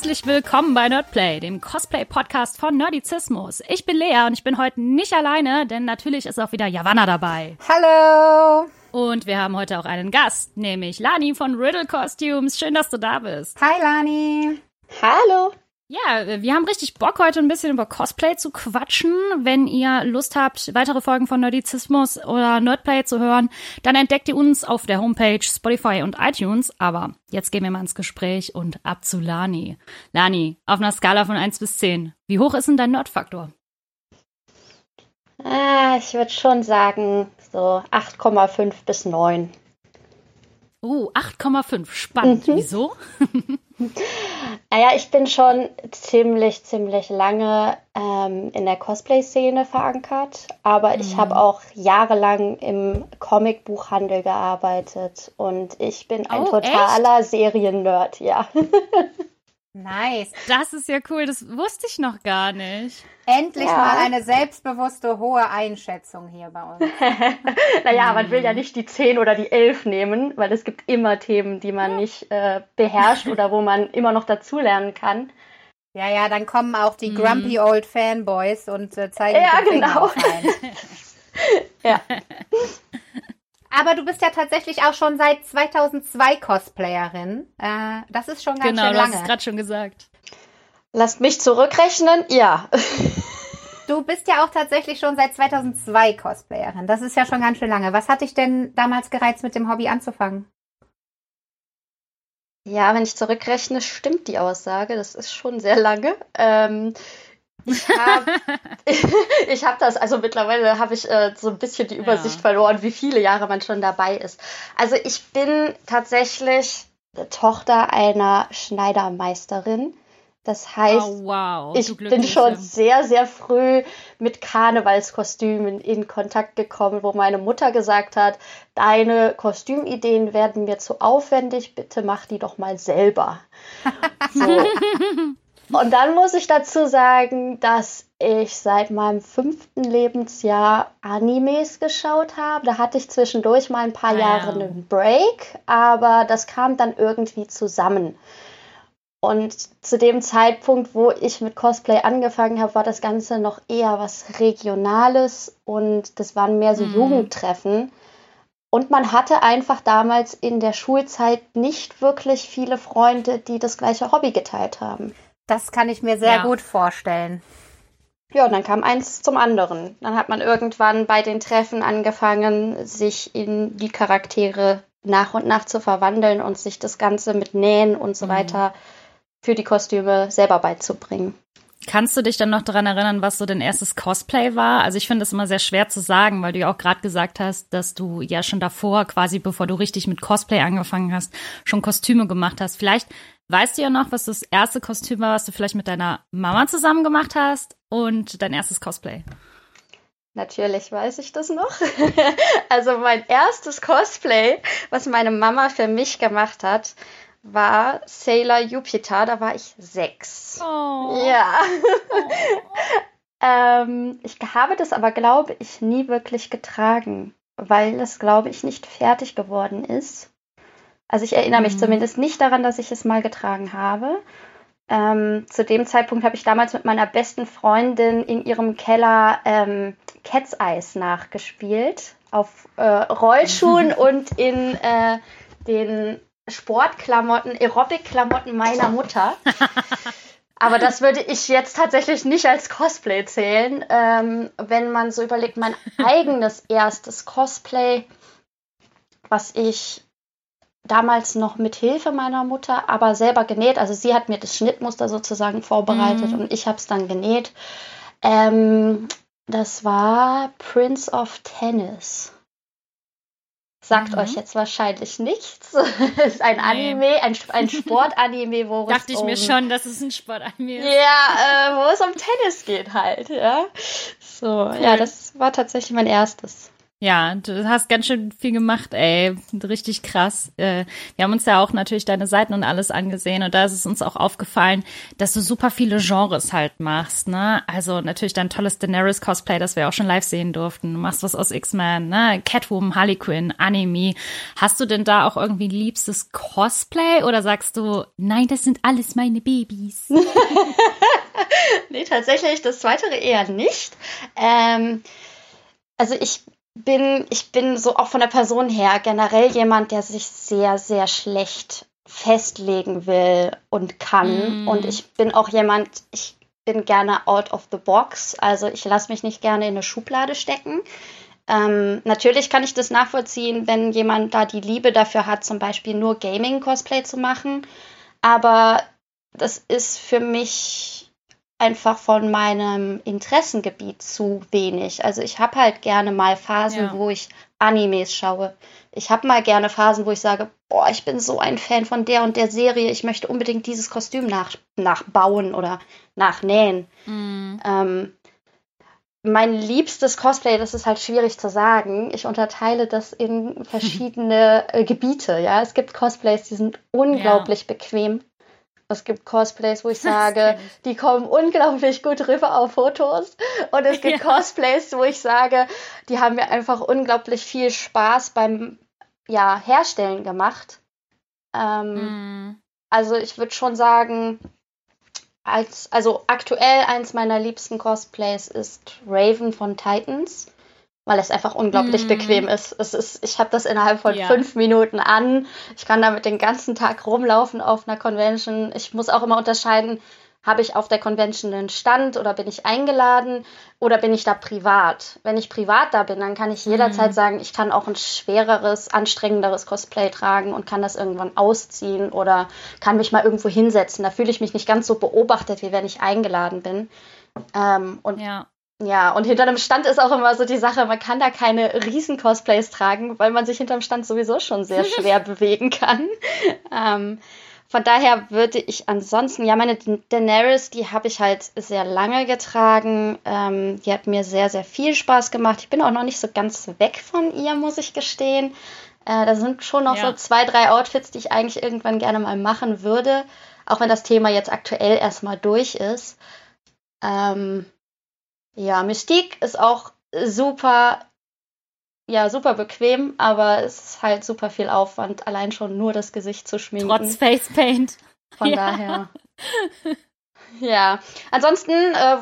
Herzlich willkommen bei Nerdplay, dem Cosplay-Podcast von Nerdizismus. Ich bin Lea und ich bin heute nicht alleine, denn natürlich ist auch wieder Javanna dabei. Hallo! Und wir haben heute auch einen Gast, nämlich Lani von Riddle Costumes. Schön, dass du da bist. Hi, Lani! Hallo! Ja, wir haben richtig Bock, heute ein bisschen über Cosplay zu quatschen. Wenn ihr Lust habt, weitere Folgen von Nerdizismus oder Nerdplay zu hören, dann entdeckt ihr uns auf der Homepage, Spotify und iTunes. Aber jetzt gehen wir mal ins Gespräch und ab zu Lani. Lani, auf einer Skala von 1 bis 10, wie hoch ist denn dein Nerdfaktor? Ah, ich würde schon sagen, so 8,5 bis 9. Oh, 8,5. Spannend. Mhm. Wieso? naja, ich bin schon ziemlich, ziemlich lange ähm, in der Cosplay-Szene verankert, aber mhm. ich habe auch jahrelang im Comicbuchhandel gearbeitet und ich bin ein oh, totaler Seriennerd, ja. Nice. Das ist ja cool, das wusste ich noch gar nicht. Endlich ja. mal eine selbstbewusste, hohe Einschätzung hier bei uns. naja, man will ja nicht die 10 oder die 11 nehmen, weil es gibt immer Themen, die man nicht äh, beherrscht oder wo man immer noch dazulernen kann. Ja, ja, dann kommen auch die mhm. grumpy old Fanboys und äh, zeigen Ja, genau. ja. Aber du bist ja tatsächlich auch schon seit 2002 Cosplayerin. Äh, das ist schon ganz genau, schön lange. Genau, du hast es gerade schon gesagt. Lasst mich zurückrechnen. Ja. Du bist ja auch tatsächlich schon seit 2002 Cosplayerin. Das ist ja schon ganz schön lange. Was hat dich denn damals gereizt, mit dem Hobby anzufangen? Ja, wenn ich zurückrechne, stimmt die Aussage. Das ist schon sehr lange. Ähm, ich habe ich hab das, also mittlerweile habe ich äh, so ein bisschen die Übersicht ja. verloren, wie viele Jahre man schon dabei ist. Also ich bin tatsächlich Tochter einer Schneidermeisterin. Das heißt, oh, wow. ich bin schon sehr, sehr früh mit Karnevalskostümen in Kontakt gekommen, wo meine Mutter gesagt hat, deine Kostümideen werden mir zu aufwendig, bitte mach die doch mal selber. So. Und dann muss ich dazu sagen, dass ich seit meinem fünften Lebensjahr Animes geschaut habe. Da hatte ich zwischendurch mal ein paar ah, Jahre einen Break, aber das kam dann irgendwie zusammen. Und zu dem Zeitpunkt, wo ich mit Cosplay angefangen habe, war das Ganze noch eher was Regionales und das waren mehr so mhm. Jugendtreffen. Und man hatte einfach damals in der Schulzeit nicht wirklich viele Freunde, die das gleiche Hobby geteilt haben. Das kann ich mir sehr ja. gut vorstellen. Ja, und dann kam eins zum anderen. Dann hat man irgendwann bei den Treffen angefangen, sich in die Charaktere nach und nach zu verwandeln und sich das Ganze mit Nähen und so mhm. weiter für die Kostüme selber beizubringen. Kannst du dich dann noch daran erinnern, was so dein erstes Cosplay war? Also ich finde es immer sehr schwer zu sagen, weil du ja auch gerade gesagt hast, dass du ja schon davor, quasi bevor du richtig mit Cosplay angefangen hast, schon Kostüme gemacht hast. Vielleicht weißt du ja noch, was das erste Kostüm war, was du vielleicht mit deiner Mama zusammen gemacht hast und dein erstes Cosplay. Natürlich weiß ich das noch. also mein erstes Cosplay, was meine Mama für mich gemacht hat, war Sailor Jupiter, da war ich sechs. Oh. Ja. Oh. ähm, ich habe das aber, glaube ich, nie wirklich getragen, weil es, glaube ich, nicht fertig geworden ist. Also ich erinnere mich mhm. zumindest nicht daran, dass ich es mal getragen habe. Ähm, zu dem Zeitpunkt habe ich damals mit meiner besten Freundin in ihrem Keller ähm, Cat's Eyes nachgespielt. Auf äh, Rollschuhen und in äh, den Sportklamotten, Aerobic-Klamotten meiner Mutter. Aber das würde ich jetzt tatsächlich nicht als Cosplay zählen. Ähm, wenn man so überlegt, mein eigenes erstes Cosplay, was ich damals noch mit Hilfe meiner Mutter, aber selber genäht. Also sie hat mir das Schnittmuster sozusagen vorbereitet mhm. und ich habe es dann genäht. Ähm, das war Prince of Tennis. Sagt mhm. euch jetzt wahrscheinlich nichts. Es ist ein nee. Anime, ein, ein Sportanime, wo es Dachte ich um, mir schon, dass es ein Sportanime ist. Ja, äh, wo es um Tennis geht halt, ja. So, cool. ja, das war tatsächlich mein erstes. Ja, du hast ganz schön viel gemacht, ey. Richtig krass. Äh, wir haben uns ja auch natürlich deine Seiten und alles angesehen und da ist es uns auch aufgefallen, dass du super viele Genres halt machst, ne? Also natürlich dein tolles Daenerys Cosplay, das wir auch schon live sehen durften. Du machst was aus X-Men, ne? Catwoman, Harley Quinn, Anime. Hast du denn da auch irgendwie liebstes Cosplay oder sagst du, nein, das sind alles meine Babys? nee, tatsächlich das zweite eher nicht. Ähm, also ich bin, ich bin so auch von der Person her generell jemand, der sich sehr, sehr schlecht festlegen will und kann. Mm. Und ich bin auch jemand, ich bin gerne out of the box. Also ich lasse mich nicht gerne in eine Schublade stecken. Ähm, natürlich kann ich das nachvollziehen, wenn jemand da die Liebe dafür hat, zum Beispiel nur Gaming-Cosplay zu machen. Aber das ist für mich einfach von meinem Interessengebiet zu wenig. Also ich habe halt gerne mal Phasen, ja. wo ich Animes schaue. Ich habe mal gerne Phasen, wo ich sage, boah, ich bin so ein Fan von der und der Serie, ich möchte unbedingt dieses Kostüm nach, nachbauen oder nachnähen. Mhm. Ähm, mein liebstes Cosplay, das ist halt schwierig zu sagen. Ich unterteile das in verschiedene äh, Gebiete. Ja, es gibt Cosplays, die sind unglaublich ja. bequem. Es gibt Cosplays, wo ich sage, die kommen unglaublich gut rüber auf Fotos. Und es gibt ja. Cosplays, wo ich sage, die haben mir einfach unglaublich viel Spaß beim ja, Herstellen gemacht. Ähm, mm. Also ich würde schon sagen, als, also aktuell eins meiner liebsten Cosplays ist Raven von Titans weil es einfach unglaublich mm. bequem ist. Es ist, ich habe das innerhalb von ja. fünf Minuten an. Ich kann damit den ganzen Tag rumlaufen auf einer Convention. Ich muss auch immer unterscheiden, habe ich auf der Convention einen Stand oder bin ich eingeladen oder bin ich da privat? Wenn ich privat da bin, dann kann ich jederzeit mm. sagen, ich kann auch ein schwereres, anstrengenderes Cosplay tragen und kann das irgendwann ausziehen oder kann mich mal irgendwo hinsetzen. Da fühle ich mich nicht ganz so beobachtet, wie wenn ich eingeladen bin. Ähm, und ja. Ja, und hinter einem Stand ist auch immer so die Sache, man kann da keine riesen Cosplays tragen, weil man sich hinterm Stand sowieso schon sehr schwer bewegen kann. Ähm, von daher würde ich ansonsten, ja, meine Daenerys, die habe ich halt sehr lange getragen. Ähm, die hat mir sehr, sehr viel Spaß gemacht. Ich bin auch noch nicht so ganz weg von ihr, muss ich gestehen. Äh, da sind schon noch ja. so zwei, drei Outfits, die ich eigentlich irgendwann gerne mal machen würde, auch wenn das Thema jetzt aktuell erstmal durch ist. Ähm, ja, Mystique ist auch super, ja, super bequem, aber es ist halt super viel Aufwand, allein schon nur das Gesicht zu schminken. Trotz Facepaint. Von ja. daher. Ja, ansonsten äh,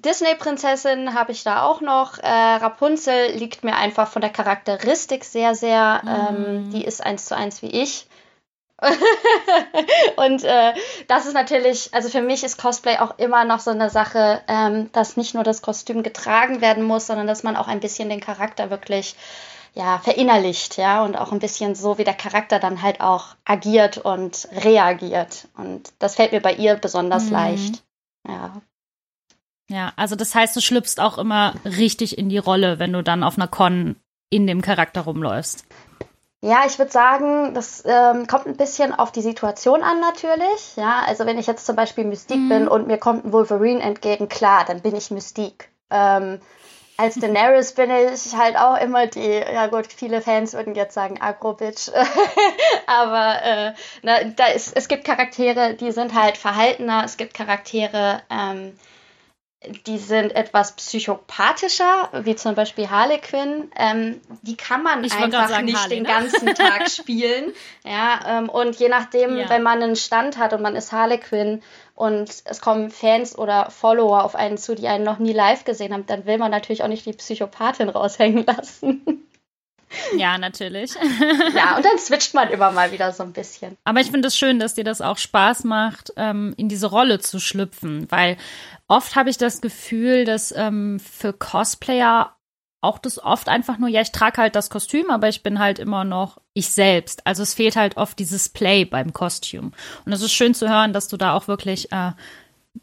Disney-Prinzessin habe ich da auch noch. Äh, Rapunzel liegt mir einfach von der Charakteristik sehr, sehr. Ähm, mm. die ist eins zu eins wie ich. und äh, das ist natürlich, also für mich ist Cosplay auch immer noch so eine Sache, ähm, dass nicht nur das Kostüm getragen werden muss, sondern dass man auch ein bisschen den Charakter wirklich ja, verinnerlicht, ja, und auch ein bisschen so, wie der Charakter dann halt auch agiert und reagiert. Und das fällt mir bei ihr besonders mhm. leicht. Ja. Ja, also das heißt, du schlüpfst auch immer richtig in die Rolle, wenn du dann auf einer Con in dem Charakter rumläufst. Ja, ich würde sagen, das ähm, kommt ein bisschen auf die Situation an natürlich. Ja, also wenn ich jetzt zum Beispiel Mystique mhm. bin und mir kommt ein Wolverine entgegen, klar, dann bin ich Mystique. Ähm, als Daenerys bin ich halt auch immer die, ja gut, viele Fans würden jetzt sagen Agro-Bitch, aber äh, na, da ist, es gibt Charaktere, die sind halt verhaltener, es gibt Charaktere, ähm, die sind etwas psychopathischer, wie zum Beispiel Harlequin. Ähm, die kann man ich einfach sagen, nicht Harley, den ne? ganzen Tag spielen. Ja, ähm, und je nachdem, ja. wenn man einen Stand hat und man ist Harlequin und es kommen Fans oder Follower auf einen zu, die einen noch nie live gesehen haben, dann will man natürlich auch nicht die Psychopathin raushängen lassen. Ja, natürlich. ja, und dann switcht man immer mal wieder so ein bisschen. Aber ich finde es schön, dass dir das auch Spaß macht, ähm, in diese Rolle zu schlüpfen, weil oft habe ich das Gefühl, dass ähm, für Cosplayer auch das oft einfach nur, ja, ich trage halt das Kostüm, aber ich bin halt immer noch ich selbst. Also es fehlt halt oft dieses Play beim Kostüm. Und es ist schön zu hören, dass du da auch wirklich äh,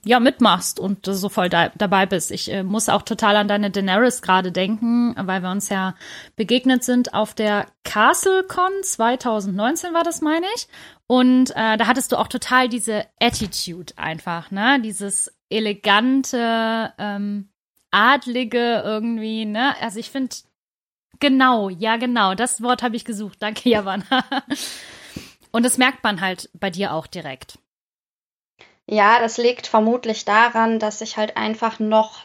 ja mitmachst und so voll da, dabei bist. Ich äh, muss auch total an deine Daenerys gerade denken, weil wir uns ja begegnet sind auf der CastleCon 2019 war das, meine ich. Und äh, da hattest du auch total diese Attitude einfach, ne? Dieses elegante, ähm, adlige irgendwie, ne? Also ich finde, Genau, ja, genau. Das Wort habe ich gesucht. Danke, Javan. Und das merkt man halt bei dir auch direkt. Ja, das liegt vermutlich daran, dass ich halt einfach noch,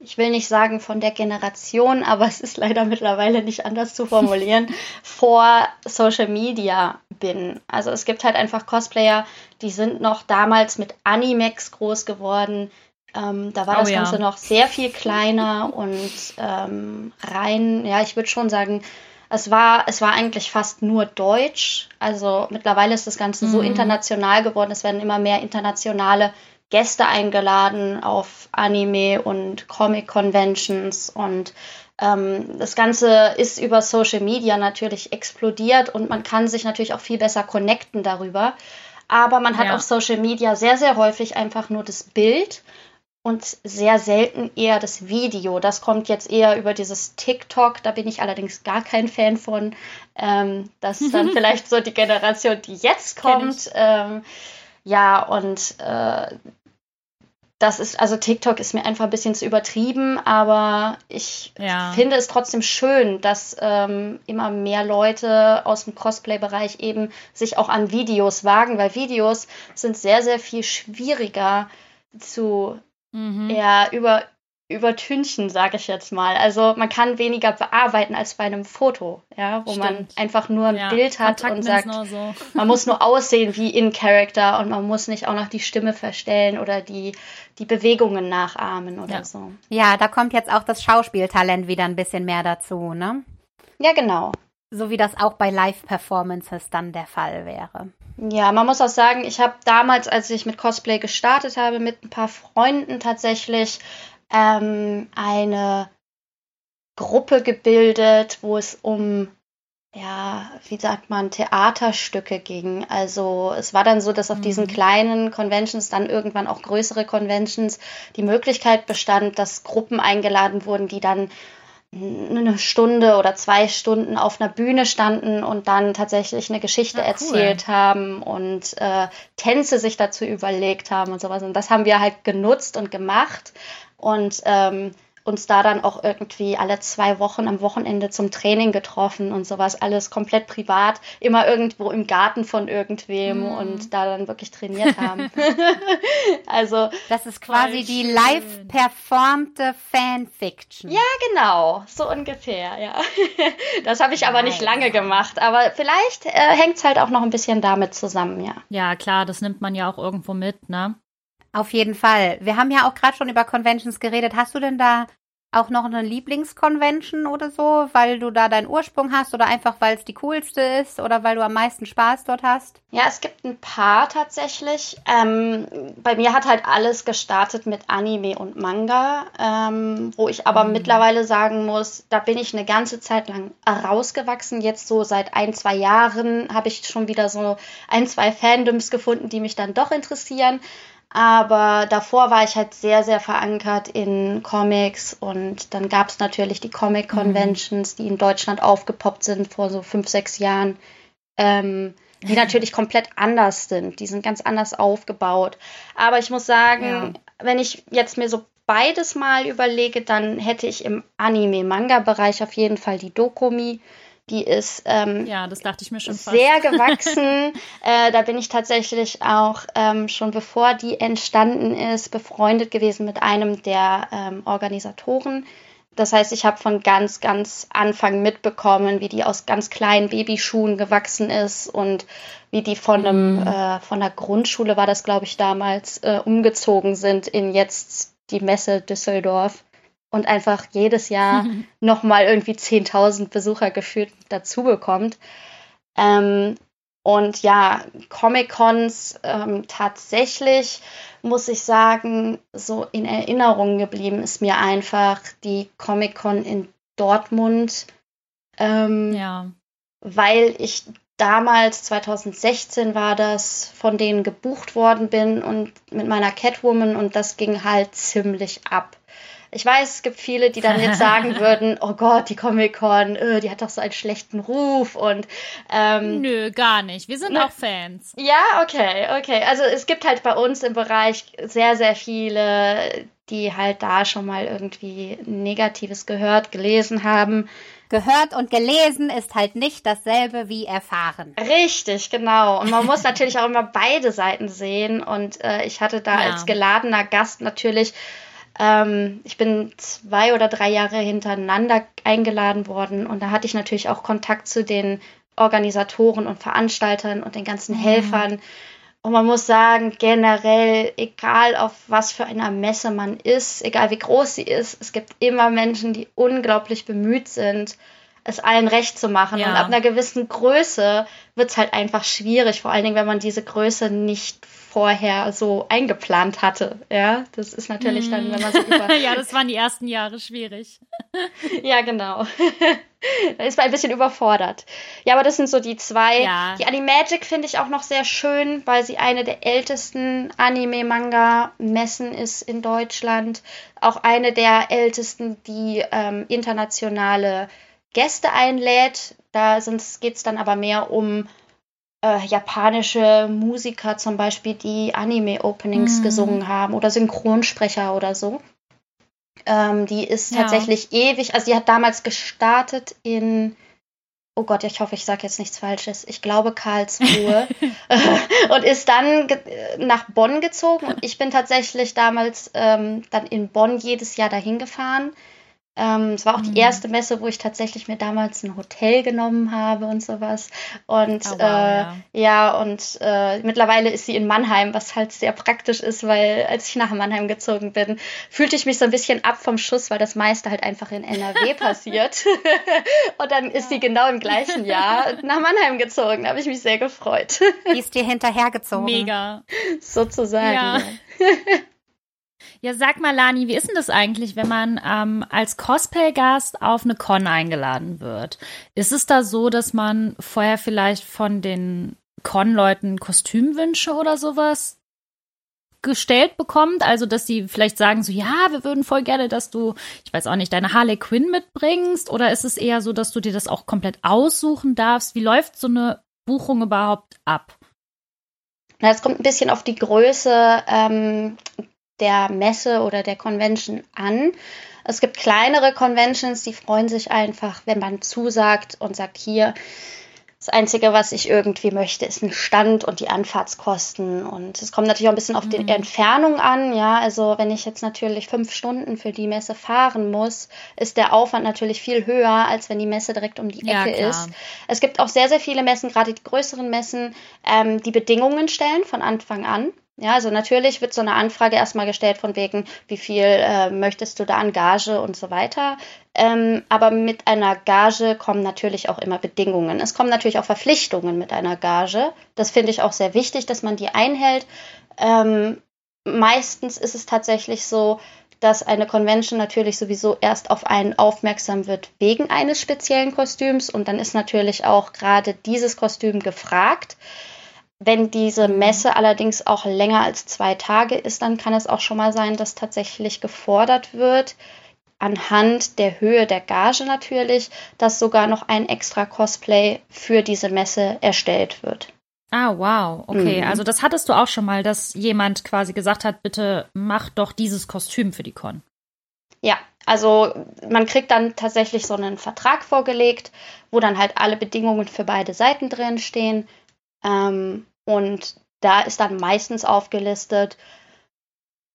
ich will nicht sagen von der Generation, aber es ist leider mittlerweile nicht anders zu formulieren, vor Social Media bin. Also es gibt halt einfach Cosplayer, die sind noch damals mit Animex groß geworden. Ähm, da war oh, das Ganze ja. noch sehr viel kleiner und ähm, rein, ja, ich würde schon sagen, es war, es war eigentlich fast nur Deutsch. Also mittlerweile ist das Ganze mhm. so international geworden. Es werden immer mehr internationale Gäste eingeladen auf Anime und Comic-Conventions und ähm, das Ganze ist über Social Media natürlich explodiert und man kann sich natürlich auch viel besser connecten darüber. Aber man hat ja. auf Social Media sehr, sehr häufig einfach nur das Bild und sehr selten eher das Video. Das kommt jetzt eher über dieses TikTok, da bin ich allerdings gar kein Fan von. Ähm, das ist dann vielleicht so die Generation, die jetzt kommt. Ähm, ja, und äh, das ist, also TikTok ist mir einfach ein bisschen zu übertrieben, aber ich ja. finde es trotzdem schön, dass ähm, immer mehr Leute aus dem Cosplay-Bereich eben sich auch an Videos wagen, weil Videos sind sehr, sehr viel schwieriger zu mhm. eher über, übertünchen, sage ich jetzt mal. Also man kann weniger bearbeiten als bei einem Foto, ja, wo Stimmt. man einfach nur ein ja. Bild hat Kontakt und sagt, so. man muss nur aussehen wie in Character und man muss nicht auch noch die Stimme verstellen oder die, die Bewegungen nachahmen oder ja. so. Ja, da kommt jetzt auch das Schauspieltalent wieder ein bisschen mehr dazu, ne? Ja, genau. So wie das auch bei Live-Performances dann der Fall wäre. Ja, man muss auch sagen, ich habe damals, als ich mit Cosplay gestartet habe, mit ein paar Freunden tatsächlich ähm, eine Gruppe gebildet, wo es um, ja, wie sagt man, Theaterstücke ging. Also es war dann so, dass auf mhm. diesen kleinen Conventions, dann irgendwann auch größere Conventions, die Möglichkeit bestand, dass Gruppen eingeladen wurden, die dann eine Stunde oder zwei Stunden auf einer Bühne standen und dann tatsächlich eine Geschichte ah, cool. erzählt haben und äh, Tänze sich dazu überlegt haben und sowas. Und das haben wir halt genutzt und gemacht. Und ähm, uns da dann auch irgendwie alle zwei Wochen am Wochenende zum Training getroffen und sowas, alles komplett privat, immer irgendwo im Garten von irgendwem mm. und da dann wirklich trainiert haben. also das ist quasi die live performte Fanfiction. Ja, genau, so ungefähr, ja. das habe ich aber nicht lange gemacht, aber vielleicht äh, hängt es halt auch noch ein bisschen damit zusammen, ja. Ja, klar, das nimmt man ja auch irgendwo mit, ne? Auf jeden Fall. Wir haben ja auch gerade schon über Conventions geredet. Hast du denn da auch noch eine Lieblingsconvention oder so, weil du da deinen Ursprung hast oder einfach weil es die coolste ist oder weil du am meisten Spaß dort hast? Ja, es gibt ein paar tatsächlich. Ähm, bei mir hat halt alles gestartet mit Anime und Manga, ähm, wo ich aber mhm. mittlerweile sagen muss, da bin ich eine ganze Zeit lang rausgewachsen. Jetzt so seit ein, zwei Jahren habe ich schon wieder so ein, zwei Fandoms gefunden, die mich dann doch interessieren. Aber davor war ich halt sehr, sehr verankert in Comics und dann gab es natürlich die Comic mhm. Conventions, die in Deutschland aufgepoppt sind vor so fünf, sechs Jahren, ähm, die natürlich komplett anders sind. Die sind ganz anders aufgebaut. Aber ich muss sagen, ja. wenn ich jetzt mir so beides mal überlege, dann hätte ich im Anime-Manga-Bereich auf jeden Fall die Dokumi die ist ähm, ja, das dachte ich mir schon sehr fast. gewachsen. äh, da bin ich tatsächlich auch ähm, schon bevor die entstanden ist, befreundet gewesen mit einem der ähm, Organisatoren. Das heißt, ich habe von ganz, ganz Anfang mitbekommen, wie die aus ganz kleinen Babyschuhen gewachsen ist und wie die von einem, mhm. äh, von der Grundschule war das, glaube ich, damals, äh, umgezogen sind in jetzt die Messe Düsseldorf und einfach jedes Jahr nochmal irgendwie 10.000 Besucher gefühlt dazu bekommt. Ähm, und ja, Comic-Cons ähm, tatsächlich, muss ich sagen, so in Erinnerung geblieben ist mir einfach die Comic-Con in Dortmund. Ähm, ja. Weil ich damals, 2016 war das, von denen gebucht worden bin und mit meiner Catwoman und das ging halt ziemlich ab. Ich weiß, es gibt viele, die dann jetzt sagen würden, oh Gott, die Comic-Con, öh, die hat doch so einen schlechten Ruf und ähm, Nö, gar nicht. Wir sind ne, auch Fans. Ja, okay, okay. Also es gibt halt bei uns im Bereich sehr, sehr viele, die halt da schon mal irgendwie Negatives gehört, gelesen haben. gehört und gelesen ist halt nicht dasselbe wie erfahren. Richtig, genau. Und man muss natürlich auch immer beide Seiten sehen. Und äh, ich hatte da ja. als geladener Gast natürlich, ähm, ich bin zwei oder drei Jahre hintereinander eingeladen worden. Und da hatte ich natürlich auch Kontakt zu den Organisatoren und Veranstaltern und den ganzen mhm. Helfern. Und man muss sagen, generell, egal auf was für einer Messe man ist, egal wie groß sie ist, es gibt immer Menschen, die unglaublich bemüht sind, es allen recht zu machen. Ja. Und ab einer gewissen Größe wird es halt einfach schwierig, vor allen Dingen, wenn man diese Größe nicht vorher so eingeplant hatte. Ja, das ist natürlich dann, wenn man so über. ja, das waren die ersten Jahre schwierig. ja, genau. da ist man ein bisschen überfordert. Ja, aber das sind so die zwei. Ja. Die Animagic finde ich auch noch sehr schön, weil sie eine der ältesten Anime-Manga-Messen ist in Deutschland. Auch eine der ältesten, die ähm, internationale Gäste einlädt. Da geht es dann aber mehr um äh, japanische Musiker zum Beispiel, die Anime-Openings mhm. gesungen haben oder Synchronsprecher oder so. Ähm, die ist ja. tatsächlich ewig, also die hat damals gestartet in, oh Gott, ich hoffe, ich sage jetzt nichts Falsches, ich glaube Karlsruhe und ist dann nach Bonn gezogen und ich bin tatsächlich damals ähm, dann in Bonn jedes Jahr dahin gefahren ähm, es war auch mhm. die erste Messe, wo ich tatsächlich mir damals ein Hotel genommen habe und sowas. Und oh, wow, äh, ja. ja. und äh, mittlerweile ist sie in Mannheim, was halt sehr praktisch ist, weil als ich nach Mannheim gezogen bin, fühlte ich mich so ein bisschen ab vom Schuss, weil das meiste halt einfach in NRW passiert. und dann ist sie genau im gleichen Jahr nach Mannheim gezogen. Da habe ich mich sehr gefreut. Die ist dir hinterhergezogen. Mega. Sozusagen. Ja. Ja, sag mal, Lani, wie ist denn das eigentlich, wenn man ähm, als Cosplay-Gast auf eine Con eingeladen wird? Ist es da so, dass man vorher vielleicht von den Con-Leuten Kostümwünsche oder sowas gestellt bekommt? Also, dass sie vielleicht sagen so, ja, wir würden voll gerne, dass du, ich weiß auch nicht, deine Harley Quinn mitbringst? Oder ist es eher so, dass du dir das auch komplett aussuchen darfst? Wie läuft so eine Buchung überhaupt ab? Na, es kommt ein bisschen auf die Größe ähm, der Messe oder der Convention an. Es gibt kleinere Conventions, die freuen sich einfach, wenn man zusagt und sagt, hier, das Einzige, was ich irgendwie möchte, ist ein Stand und die Anfahrtskosten. Und es kommt natürlich auch ein bisschen auf die mhm. Entfernung an. Ja, also wenn ich jetzt natürlich fünf Stunden für die Messe fahren muss, ist der Aufwand natürlich viel höher, als wenn die Messe direkt um die Ecke ja, ist. Es gibt auch sehr, sehr viele Messen, gerade die größeren Messen, ähm, die Bedingungen stellen von Anfang an. Ja, also natürlich wird so eine Anfrage erstmal gestellt von wegen, wie viel äh, möchtest du da an Gage und so weiter. Ähm, aber mit einer Gage kommen natürlich auch immer Bedingungen. Es kommen natürlich auch Verpflichtungen mit einer Gage. Das finde ich auch sehr wichtig, dass man die einhält. Ähm, meistens ist es tatsächlich so, dass eine Convention natürlich sowieso erst auf einen aufmerksam wird wegen eines speziellen Kostüms und dann ist natürlich auch gerade dieses Kostüm gefragt. Wenn diese. Messe allerdings auch länger als zwei Tage ist, dann kann es auch schon mal sein, dass tatsächlich gefordert wird, anhand der Höhe der Gage natürlich, dass sogar noch ein extra Cosplay für diese Messe erstellt wird. Ah, wow. Okay, mhm. also das hattest du auch schon mal, dass jemand quasi gesagt hat, bitte mach doch dieses Kostüm für die Con. Ja, also man kriegt dann tatsächlich so einen Vertrag vorgelegt, wo dann halt alle Bedingungen für beide Seiten drin stehen. Ähm, und da ist dann meistens aufgelistet,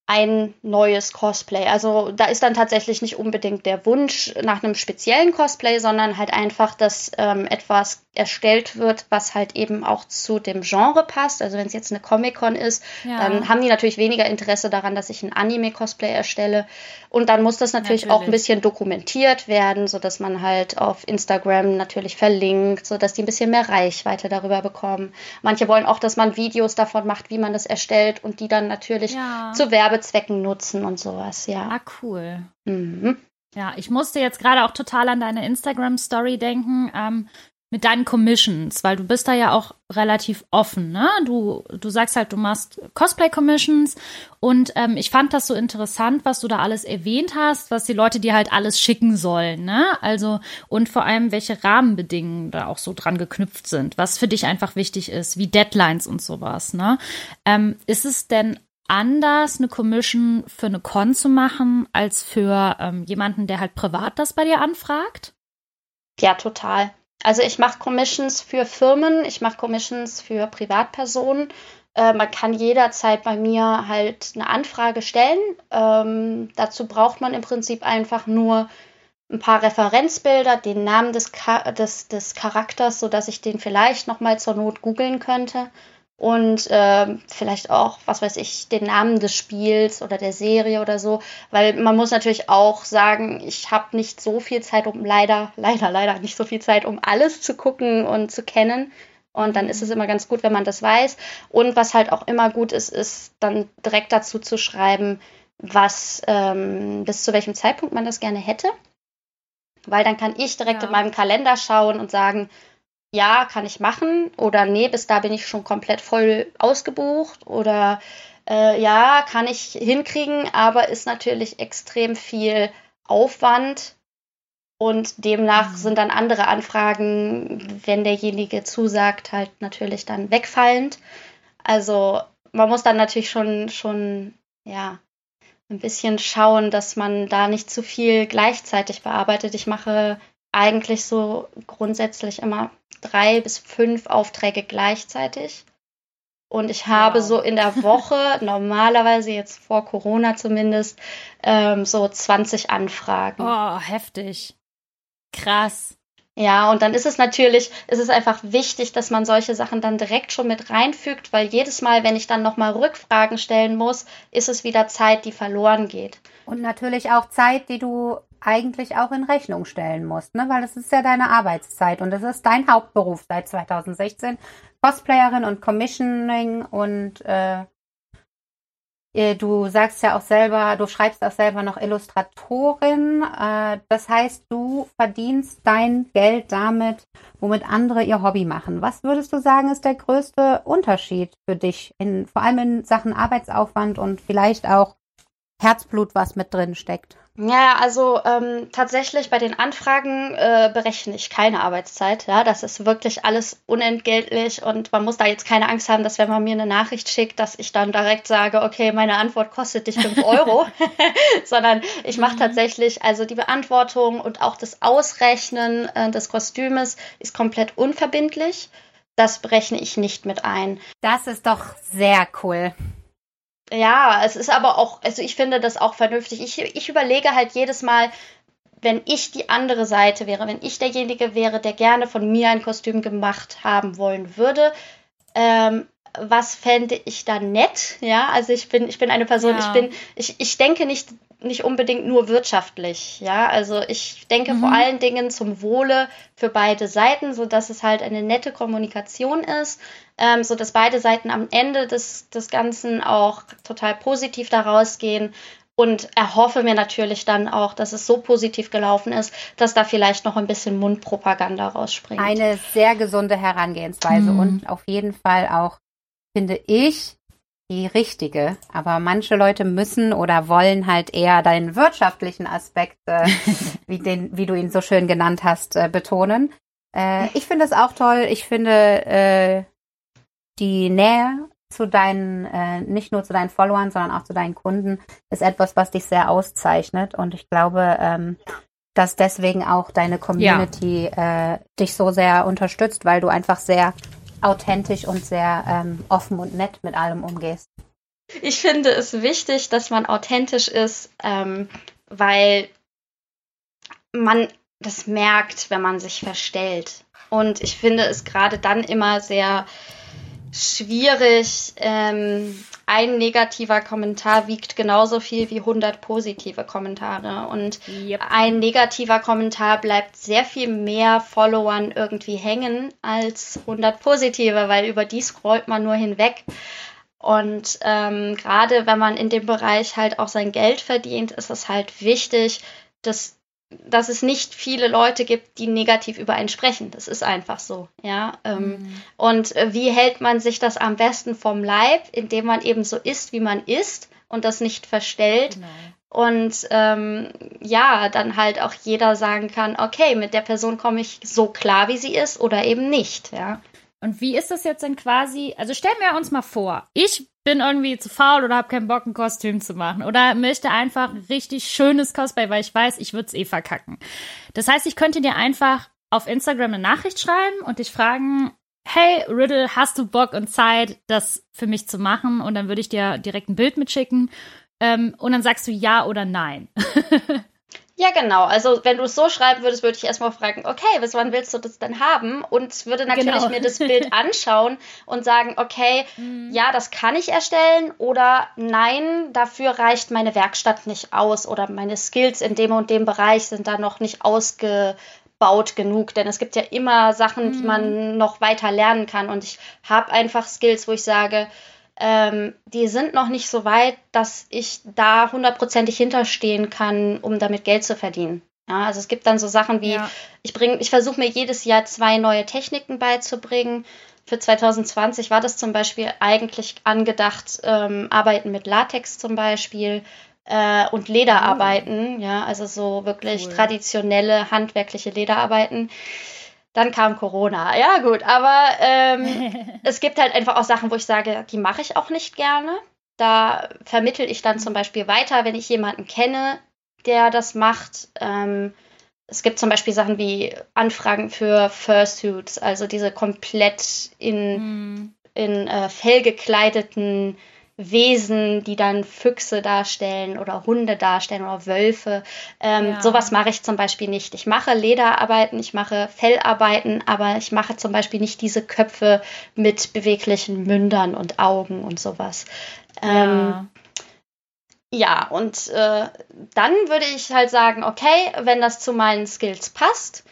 ein neues Cosplay. Also da ist dann tatsächlich nicht unbedingt der Wunsch nach einem speziellen Cosplay, sondern halt einfach, dass ähm, etwas erstellt wird, was halt eben auch zu dem Genre passt. Also wenn es jetzt eine Comic-Con ist, ja. dann haben die natürlich weniger Interesse daran, dass ich ein Anime-Cosplay erstelle. Und dann muss das natürlich, natürlich, auch ein bisschen dokumentiert werden, sodass man halt auf Instagram natürlich verlinkt, sodass die ein bisschen mehr Reichweite darüber bekommen. Manche wollen auch, dass man Videos davon macht, wie man das erstellt und die dann natürlich ja. zu Werbezwecken nutzen und sowas, ja. Ah, cool. Mhm. Ja, ich musste jetzt gerade auch total an deine Instagram-Story denken. Ähm, mit deinen Commissions, weil du bist da ja auch relativ offen, ne? Du, du sagst halt, du machst Cosplay-Commissions und ähm, ich fand das so interessant, was du da alles erwähnt hast, was die Leute dir halt alles schicken sollen, ne? Also und vor allem, welche Rahmenbedingungen da auch so dran geknüpft sind, was für dich einfach wichtig ist, wie Deadlines und sowas, ne? Ähm, ist es denn anders, eine Commission für eine Con zu machen, als für ähm, jemanden, der halt privat das bei dir anfragt? Ja, total. Also ich mache Commissions für Firmen, ich mache Commissions für Privatpersonen. Äh, man kann jederzeit bei mir halt eine Anfrage stellen. Ähm, dazu braucht man im Prinzip einfach nur ein paar Referenzbilder, den Namen des, des, des Charakters, sodass ich den vielleicht nochmal zur Not googeln könnte und äh, vielleicht auch, was weiß ich, den Namen des Spiels oder der Serie oder so, weil man muss natürlich auch sagen, ich habe nicht so viel Zeit, um leider, leider, leider nicht so viel Zeit, um alles zu gucken und zu kennen. Und dann ist es immer ganz gut, wenn man das weiß. Und was halt auch immer gut ist, ist dann direkt dazu zu schreiben, was ähm, bis zu welchem Zeitpunkt man das gerne hätte. Weil dann kann ich direkt ja. in meinem Kalender schauen und sagen, ja, kann ich machen oder nee, bis da bin ich schon komplett voll ausgebucht oder äh, ja, kann ich hinkriegen, aber ist natürlich extrem viel Aufwand und demnach mhm. sind dann andere Anfragen, wenn derjenige zusagt, halt natürlich dann wegfallend. Also man muss dann natürlich schon, schon, ja, ein bisschen schauen, dass man da nicht zu viel gleichzeitig bearbeitet. Ich mache eigentlich so grundsätzlich immer drei bis fünf Aufträge gleichzeitig. Und ich habe wow. so in der Woche, normalerweise jetzt vor Corona zumindest, ähm, so 20 Anfragen. Oh, heftig. Krass. Ja, und dann ist es natürlich, ist es einfach wichtig, dass man solche Sachen dann direkt schon mit reinfügt, weil jedes Mal, wenn ich dann nochmal Rückfragen stellen muss, ist es wieder Zeit, die verloren geht. Und natürlich auch Zeit, die du eigentlich auch in Rechnung stellen musst, ne? weil das ist ja deine Arbeitszeit und das ist dein Hauptberuf seit 2016. Cosplayerin und Commissioning und äh, du sagst ja auch selber, du schreibst auch selber noch Illustratorin. Äh, das heißt, du verdienst dein Geld damit, womit andere ihr Hobby machen. Was würdest du sagen, ist der größte Unterschied für dich, in, vor allem in Sachen Arbeitsaufwand und vielleicht auch Herzblut, was mit drin steckt? Ja, also ähm, tatsächlich bei den Anfragen äh, berechne ich keine Arbeitszeit. Ja, das ist wirklich alles unentgeltlich und man muss da jetzt keine Angst haben, dass wenn man mir eine Nachricht schickt, dass ich dann direkt sage, okay, meine Antwort kostet dich 5 Euro, sondern ich mache mhm. tatsächlich, also die Beantwortung und auch das Ausrechnen äh, des Kostümes ist komplett unverbindlich. Das berechne ich nicht mit ein. Das ist doch sehr cool. Ja, es ist aber auch, also ich finde das auch vernünftig. Ich, ich überlege halt jedes Mal, wenn ich die andere Seite wäre, wenn ich derjenige wäre, der gerne von mir ein Kostüm gemacht haben wollen würde, ähm, was fände ich da nett? Ja, also ich bin, ich bin eine Person, ja. ich bin, ich, ich denke nicht nicht unbedingt nur wirtschaftlich. Ja, also ich denke mhm. vor allen Dingen zum Wohle für beide Seiten, so dass es halt eine nette Kommunikation ist, ähm, so dass beide Seiten am Ende des, des Ganzen auch total positiv daraus gehen und erhoffe mir natürlich dann auch, dass es so positiv gelaufen ist, dass da vielleicht noch ein bisschen Mundpropaganda rausspringt. Eine sehr gesunde Herangehensweise mhm. und auf jeden Fall auch, finde ich, die richtige. Aber manche Leute müssen oder wollen halt eher deinen wirtschaftlichen Aspekt, äh, wie, den, wie du ihn so schön genannt hast, äh, betonen. Äh, ich finde es auch toll. Ich finde äh, die Nähe zu deinen, äh, nicht nur zu deinen Followern, sondern auch zu deinen Kunden, ist etwas, was dich sehr auszeichnet. Und ich glaube, ähm, dass deswegen auch deine Community ja. äh, dich so sehr unterstützt, weil du einfach sehr authentisch und sehr ähm, offen und nett mit allem umgehst. Ich finde es wichtig, dass man authentisch ist, ähm, weil man das merkt, wenn man sich verstellt. Und ich finde es gerade dann immer sehr schwierig. Ähm, ein negativer Kommentar wiegt genauso viel wie 100 positive Kommentare. Und yep. ein negativer Kommentar bleibt sehr viel mehr Followern irgendwie hängen als 100 positive, weil über die scrollt man nur hinweg. Und ähm, gerade wenn man in dem Bereich halt auch sein Geld verdient, ist es halt wichtig, dass dass es nicht viele Leute gibt, die negativ über einen sprechen. Das ist einfach so, ja. Ähm, mhm. Und äh, wie hält man sich das am besten vom Leib, indem man eben so ist, wie man ist und das nicht verstellt. Genau. Und ähm, ja, dann halt auch jeder sagen kann, okay, mit der Person komme ich so klar, wie sie ist oder eben nicht, ja. Und wie ist das jetzt denn quasi? Also stellen wir uns mal vor, ich bin irgendwie zu faul oder habe keinen Bock, ein Kostüm zu machen oder möchte einfach ein richtig schönes Cosplay, weil ich weiß, ich würde es eh verkacken. Das heißt, ich könnte dir einfach auf Instagram eine Nachricht schreiben und dich fragen, hey Riddle, hast du Bock und Zeit, das für mich zu machen? Und dann würde ich dir direkt ein Bild mitschicken. Ähm, und dann sagst du ja oder nein. Ja, genau. Also wenn du es so schreiben würdest, würde ich erstmal fragen, okay, bis wann willst du das denn haben? Und würde natürlich genau. mir das Bild anschauen und sagen, okay, mhm. ja, das kann ich erstellen oder nein, dafür reicht meine Werkstatt nicht aus oder meine Skills in dem und dem Bereich sind da noch nicht ausgebaut genug, denn es gibt ja immer Sachen, mhm. die man noch weiter lernen kann und ich habe einfach Skills, wo ich sage, ähm, die sind noch nicht so weit, dass ich da hundertprozentig hinterstehen kann, um damit Geld zu verdienen. Ja, also es gibt dann so Sachen wie, ja. ich bringe, ich versuche mir jedes Jahr zwei neue Techniken beizubringen. Für 2020 war das zum Beispiel eigentlich angedacht, ähm, Arbeiten mit Latex zum Beispiel äh, und Lederarbeiten, oh. ja, also so wirklich cool. traditionelle handwerkliche Lederarbeiten. Dann kam Corona. Ja, gut, aber ähm, es gibt halt einfach auch Sachen, wo ich sage, die mache ich auch nicht gerne. Da vermittel ich dann zum Beispiel weiter, wenn ich jemanden kenne, der das macht. Ähm, es gibt zum Beispiel Sachen wie Anfragen für Fursuits, also diese komplett in, mm. in äh, Fell gekleideten Wesen, die dann Füchse darstellen oder Hunde darstellen oder Wölfe. Ähm, ja. Sowas mache ich zum Beispiel nicht. Ich mache Lederarbeiten, ich mache Fellarbeiten, aber ich mache zum Beispiel nicht diese Köpfe mit beweglichen Mündern und Augen und sowas. Ähm, ja. und äh, dann würde ich halt sagen, okay, wenn das zu meinen Skills passt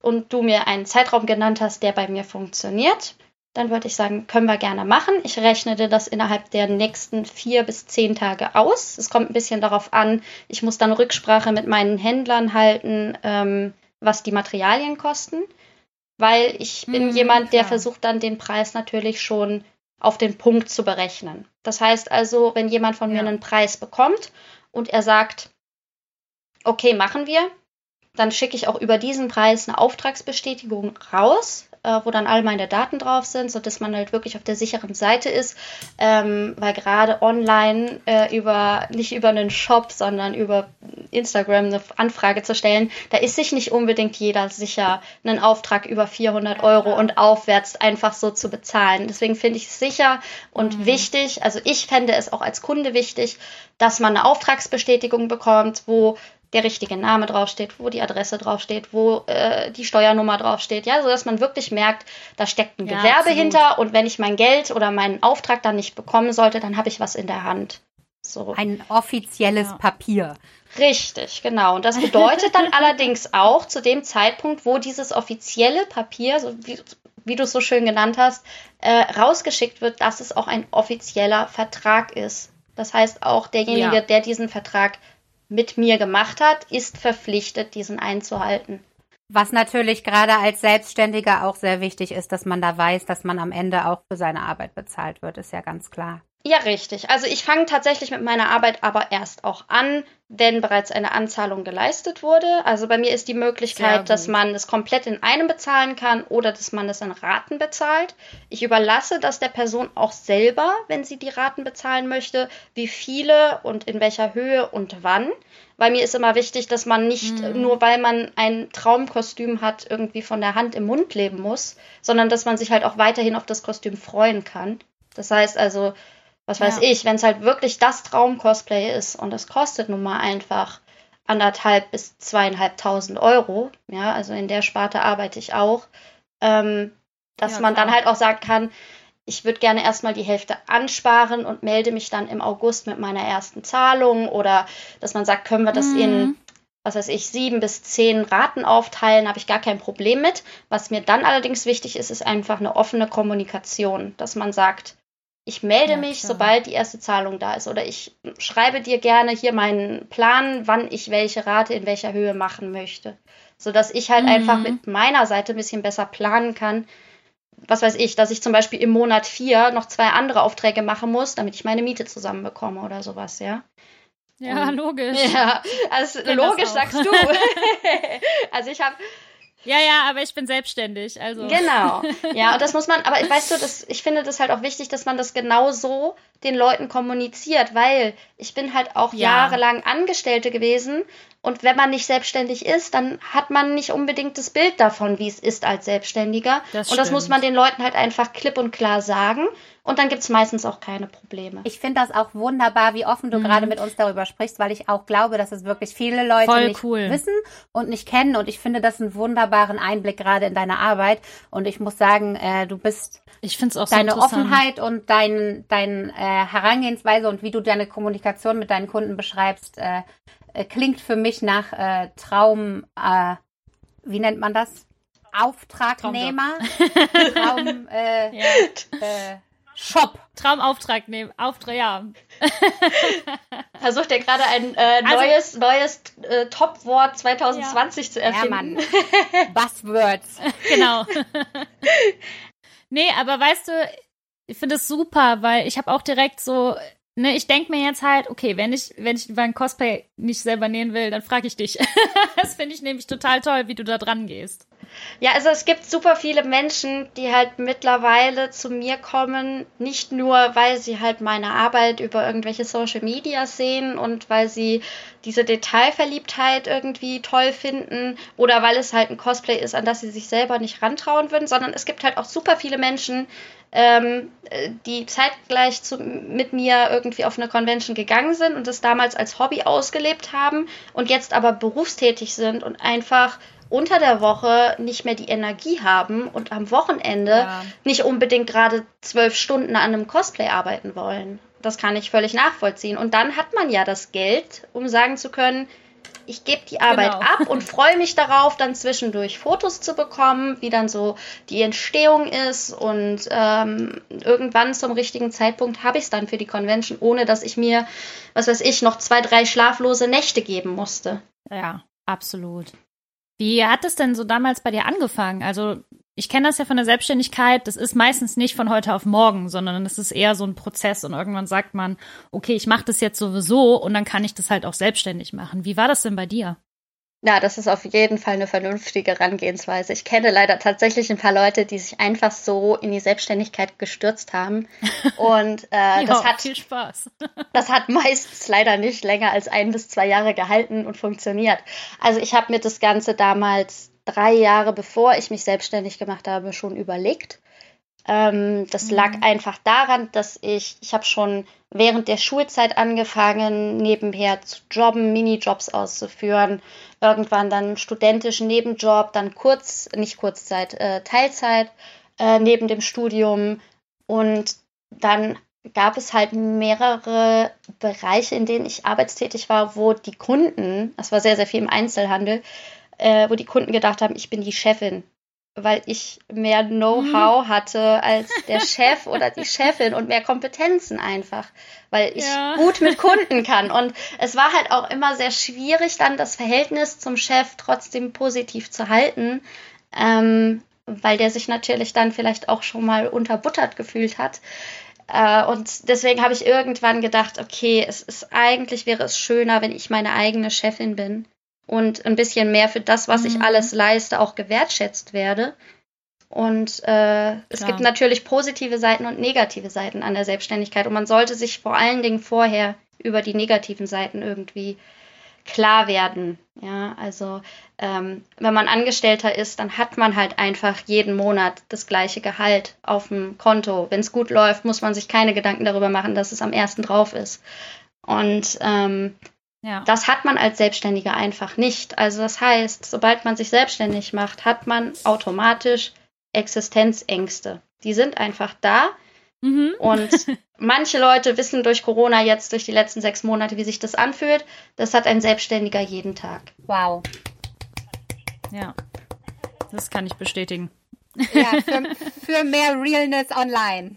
und du mir einen Zeitraum genannt hast, der bei mir funktioniert, dann würde ich sagen, können wir gerne machen. Ich rechne dir das innerhalb der nächsten vier bis zehn Tage aus. Es kommt ein bisschen darauf an, ich muss dann Rücksprache mit meinen Händlern halten, ähm, was die Materialien kosten, weil ich bin hm, jemand, der klar. versucht dann den Preis natürlich schon auf den Punkt zu berechnen. Das heißt also, wenn jemand von ja. mir einen Preis bekommt und er sagt, okay, machen wir, dann schicke ich auch über diesen Preis eine Auftragsbestätigung raus äh, wo dann all meine Daten drauf sind, sodass man halt wirklich auf der sicheren Seite ist, ähm, weil gerade online äh, über nicht über einen Shop, sondern über Instagram eine Anfrage zu stellen, da ist sich nicht unbedingt jeder sicher, einen Auftrag über 400 Euro und aufwärts einfach so zu bezahlen. Deswegen finde ich es sicher und mhm. wichtig, also ich fände es auch als Kunde wichtig, dass man eine Auftragsbestätigung bekommt, wo der richtige Name draufsteht, wo die Adresse draufsteht, wo äh, die Steuernummer draufsteht, ja, so dass man wirklich merkt, da steckt ein ja, Gewerbe absolut. hinter und wenn ich mein Geld oder meinen Auftrag dann nicht bekommen sollte, dann habe ich was in der Hand. So. Ein offizielles ja. Papier. Richtig, genau. Und das bedeutet dann allerdings auch zu dem Zeitpunkt, wo dieses offizielle Papier, so wie, wie du es so schön genannt hast, äh, rausgeschickt wird, dass es auch ein offizieller Vertrag ist. Das heißt, auch derjenige, ja. der diesen Vertrag mit mir gemacht hat, ist verpflichtet, diesen einzuhalten. Was natürlich gerade als Selbstständiger auch sehr wichtig ist, dass man da weiß, dass man am Ende auch für seine Arbeit bezahlt wird, ist ja ganz klar. Ja, richtig. Also ich fange tatsächlich mit meiner Arbeit aber erst auch an, wenn bereits eine Anzahlung geleistet wurde. Also bei mir ist die Möglichkeit, dass man es komplett in einem bezahlen kann oder dass man es in Raten bezahlt. Ich überlasse das der Person auch selber, wenn sie die Raten bezahlen möchte, wie viele und in welcher Höhe und wann. Weil mir ist immer wichtig, dass man nicht mhm. nur weil man ein Traumkostüm hat, irgendwie von der Hand im Mund leben muss, sondern dass man sich halt auch weiterhin auf das Kostüm freuen kann. Das heißt also, was weiß ja. ich, wenn es halt wirklich das Traum-Cosplay ist und es kostet nun mal einfach anderthalb bis zweieinhalbtausend Euro, ja, also in der Sparte arbeite ich auch, ähm, dass ja, man dann halt auch sagen kann, ich würde gerne erstmal die Hälfte ansparen und melde mich dann im August mit meiner ersten Zahlung oder dass man sagt, können wir das mhm. in, was weiß ich, sieben bis zehn Raten aufteilen, habe ich gar kein Problem mit. Was mir dann allerdings wichtig ist, ist einfach eine offene Kommunikation, dass man sagt, ich melde ja, mich, klar. sobald die erste Zahlung da ist. Oder ich schreibe dir gerne hier meinen Plan, wann ich welche Rate in welcher Höhe machen möchte. Sodass ich halt mhm. einfach mit meiner Seite ein bisschen besser planen kann. Was weiß ich, dass ich zum Beispiel im Monat vier noch zwei andere Aufträge machen muss, damit ich meine Miete zusammenbekomme oder sowas, ja. Ja, Und, logisch. Ja, also logisch sagst du. also ich habe ja, ja, aber ich bin selbstständig, also. Genau. Ja, und das muss man, aber weißt du, das, ich finde das halt auch wichtig, dass man das genau so den Leuten kommuniziert, weil ich bin halt auch ja. jahrelang Angestellte gewesen Und wenn man nicht selbstständig ist, dann hat man nicht unbedingt das Bild davon, wie es ist als Selbstständiger. Das und das muss man den Leuten halt einfach klipp und klar sagen. Und dann gibt es meistens auch keine Probleme. Ich finde das auch wunderbar, wie offen du mhm. gerade mit uns darüber sprichst, weil ich auch glaube, dass es wirklich viele Leute Voll nicht cool. wissen und nicht kennen. Und ich finde das einen wunderbaren Einblick gerade in deine Arbeit. Und ich muss sagen, äh, du bist ich find's auch deine so Offenheit und dein, dein äh, Herangehensweise und wie du deine Kommunikation mit deinen Kunden beschreibst, äh, äh, klingt für mich nach äh, Traum, äh, wie nennt man das? Auftragnehmer. Traum, äh, ja. äh, Shop. Traumauftrag nehmen. Auftrag, ja. Versucht er gerade ein äh, also, neues, neues äh, Top-Wort 2020 ja. zu erfinden. Ja, Mann. Buzzwords. genau. nee, aber weißt du, ich finde es super, weil ich habe auch direkt so ne, ich denke mir jetzt halt, okay, wenn ich, wenn ich mein Cosplay nicht selber nähen will, dann frage ich dich. das finde ich nämlich total toll, wie du da dran gehst. Ja, also es gibt super viele Menschen, die halt mittlerweile zu mir kommen, nicht nur, weil sie halt meine Arbeit über irgendwelche Social Media sehen und weil sie diese Detailverliebtheit irgendwie toll finden oder weil es halt ein Cosplay ist, an das sie sich selber nicht rantrauen würden, sondern es gibt halt auch super viele Menschen, ähm, die zeitgleich zu, mit mir irgendwie auf eine Convention gegangen sind und das damals als Hobby ausgelebt haben und jetzt aber berufstätig sind und einfach unter der Woche nicht mehr die Energie haben und am Wochenende ja. nicht unbedingt gerade zwölf Stunden an einem Cosplay arbeiten wollen. Das kann ich völlig nachvollziehen. Und dann hat man ja das Geld, um sagen zu können, ich gebe die Arbeit genau. ab und freue mich darauf, dann zwischendurch Fotos zu bekommen, wie dann so die Entstehung ist und ähm, irgendwann zum richtigen Zeitpunkt habe ich es dann für die Convention, ohne dass ich mir, was weiß ich, noch zwei, drei schlaflose Nächte geben musste. Ja, absolut. Wie hat es denn so damals bei dir angefangen? Also ich kenne das ja von der Selbstständigkeit, das ist meistens nicht von heute auf morgen, sondern es ist eher so ein Prozess und irgendwann sagt man, okay, ich mache das jetzt sowieso und dann kann ich das halt auch selbstständig machen. Wie war das denn bei dir? Ja, das ist auf jeden Fall eine vernünftige Herangehensweise. Ich kenne leider tatsächlich ein paar Leute, die sich einfach so in die Selbstständigkeit gestürzt haben. Und äh, das hat viel Spaß. das hat meistens leider nicht länger als ein bis zwei Jahre gehalten und funktioniert. Also ich habe mir das Ganze damals drei Jahre bevor ich mich selbstständig gemacht habe schon überlegt ähm, das mhm. lag einfach daran, dass ich, ich habe schon während der Schulzeit angefangen, nebenher zu jobben, Minijobs auszuführen, irgendwann dann studentischen Nebenjob, dann kurz, nicht Kurzzeit, äh, Teilzeit äh, neben dem Studium und dann gab es halt mehrere Bereiche, in denen ich arbeitstätig war, wo die Kunden, das war sehr, sehr viel im Einzelhandel, äh, wo die Kunden gedacht haben, ich bin die Chefin weil ich mehr Know-how mhm. hatte als der Chef oder die Chefin und mehr Kompetenzen einfach, weil ich ja. gut mit Kunden kann. Und es war halt auch immer sehr schwierig, dann das Verhältnis zum Chef trotzdem positiv zu halten, ähm, weil der sich natürlich dann vielleicht auch schon mal unterbuttert gefühlt hat. Äh, und deswegen habe ich irgendwann gedacht, okay, es ist eigentlich wäre es schöner, wenn ich meine eigene Chefin bin und ein bisschen mehr für das, was mhm. ich alles leiste, auch gewertschätzt werde. Und äh, es gibt natürlich positive Seiten und negative Seiten an der Selbstständigkeit. Und man sollte sich vor allen Dingen vorher über die negativen Seiten irgendwie klar werden. Ja, also ähm, wenn man Angestellter ist, dann hat man halt einfach jeden Monat das gleiche Gehalt auf dem Konto. Wenn es gut läuft, muss man sich keine Gedanken darüber machen, dass es am ersten drauf ist. Und ähm, ja. Das hat man als Selbstständiger einfach nicht. Also das heißt, sobald man sich selbstständig macht, hat man automatisch Existenzängste. Die sind einfach da. Mhm. Und manche Leute wissen durch Corona jetzt, durch die letzten sechs Monate, wie sich das anfühlt. Das hat ein Selbstständiger jeden Tag. Wow. Ja, das kann ich bestätigen. Ja, für, für mehr Realness online.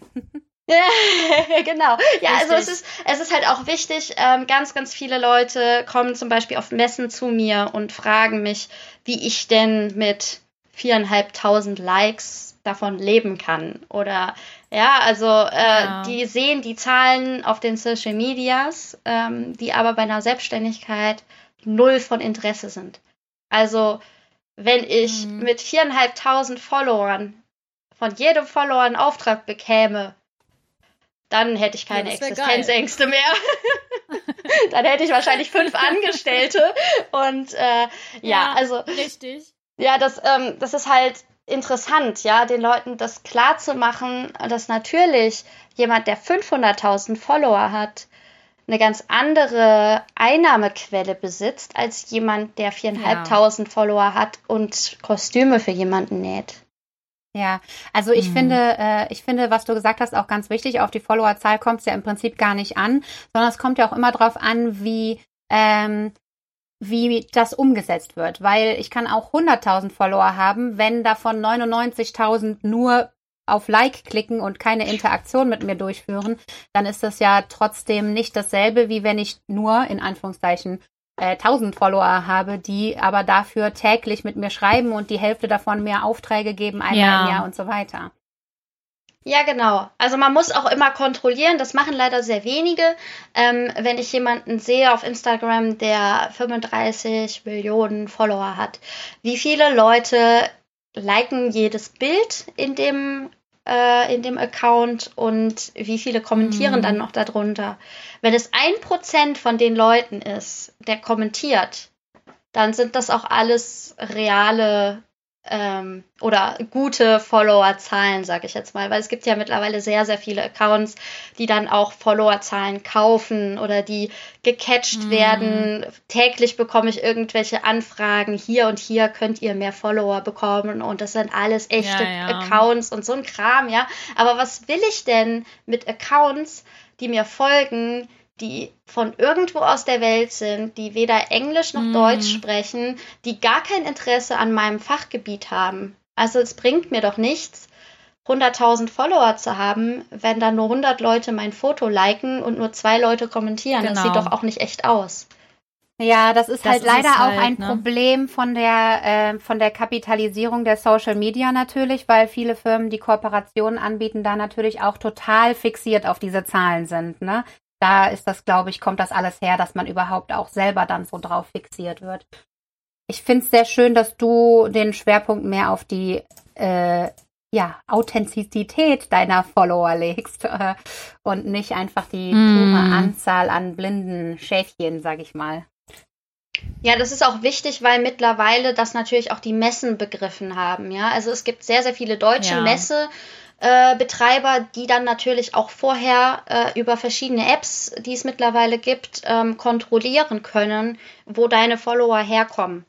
Ja, genau. Ja, Richtig. also es ist, es ist halt auch wichtig, ähm, ganz, ganz viele Leute kommen zum Beispiel auf Messen zu mir und fragen mich, wie ich denn mit viereinhalbtausend Likes davon leben kann. Oder ja, also äh, ja. die sehen die Zahlen auf den Social Medias, ähm, die aber bei einer Selbstständigkeit null von Interesse sind. Also wenn ich mhm. mit viereinhalbtausend Followern von jedem Follower einen Auftrag bekäme, dann hätte ich keine ja, Existenzängste geil. mehr. dann hätte ich wahrscheinlich fünf Angestellte. Und äh, ja, ja, also. Richtig. Ja, das, ähm, das ist halt interessant, ja, den Leuten das klar zu machen, dass natürlich jemand, der 500.000 Follower hat, eine ganz andere Einnahmequelle besitzt als jemand, der 4.500 ja. Follower hat und Kostüme für jemanden näht. Ja, also ich mhm. finde, äh, ich finde, was du gesagt hast, auch ganz wichtig. Auf die Followerzahl kommt es ja im Prinzip gar nicht an, sondern es kommt ja auch immer darauf an, wie ähm, wie das umgesetzt wird, weil ich kann auch 100.000 Follower haben, wenn davon 99.000 nur auf Like klicken und keine Interaktion mit mir durchführen, dann ist das ja trotzdem nicht dasselbe, wie wenn ich nur in Anführungszeichen äh, 1000 Follower habe, die aber dafür täglich mit mir schreiben und die Hälfte davon mehr Aufträge geben, einmal ja. im Jahr und so weiter. Ja, genau. Also man muss auch immer kontrollieren, das machen leider sehr wenige. Ähm, wenn ich jemanden sehe auf Instagram, der 35 Millionen Follower hat, wie viele Leute liken jedes Bild in dem äh, in dem Account und wie viele kommentieren mhm. dann noch darunter. Wenn es ein Prozent von den Leuten ist, der kommentiert, dann sind das auch alles reale ähm, oder gute Followerzahlen, sage ich jetzt mal, weil es gibt ja mittlerweile sehr, sehr viele Accounts, die dann auch Followerzahlen kaufen oder die gecatcht mm. werden. Täglich bekomme ich irgendwelche Anfragen, hier und hier könnt ihr mehr Follower bekommen und das sind alles echte ja, ja. Accounts und so ein Kram, ja. Aber was will ich denn mit Accounts, die mir folgen, die von irgendwo aus der Welt sind, die weder Englisch noch mm. Deutsch sprechen, die gar kein Interesse an meinem Fachgebiet haben. Also es bringt mir doch nichts, 100.000 Follower zu haben, wenn dann nur 100 Leute mein Foto liken und nur zwei Leute kommentieren. Genau. Das sieht genau. doch auch nicht echt aus. Ja, das ist das halt ist leider halt, auch ein ne? Problem von der äh, von der Kapitalisierung der Social Media natürlich, weil viele Firmen, die Kooperationen anbieten, da natürlich auch total fixiert auf diese Zahlen sind. Ne? Da ist das, glaube ich, kommt das alles her, dass man überhaupt auch selber dann so drauf fixiert wird. Ich finde es sehr schön, dass du den Schwerpunkt mehr auf die äh, ja, Authentizität deiner Follower legst äh, und nicht einfach die mm. Anzahl an blinden Schäfchen, sag ich mal. Ja, das ist auch wichtig, weil mittlerweile das natürlich auch die Messen begriffen haben. Ja, also es gibt sehr, sehr viele deutsche ja. Messe äh, Betreiber, die dann natürlich auch vorher äh, über verschiedene Apps, die es mittlerweile gibt, ähm, kontrollieren können, wo deine Follower herkommen.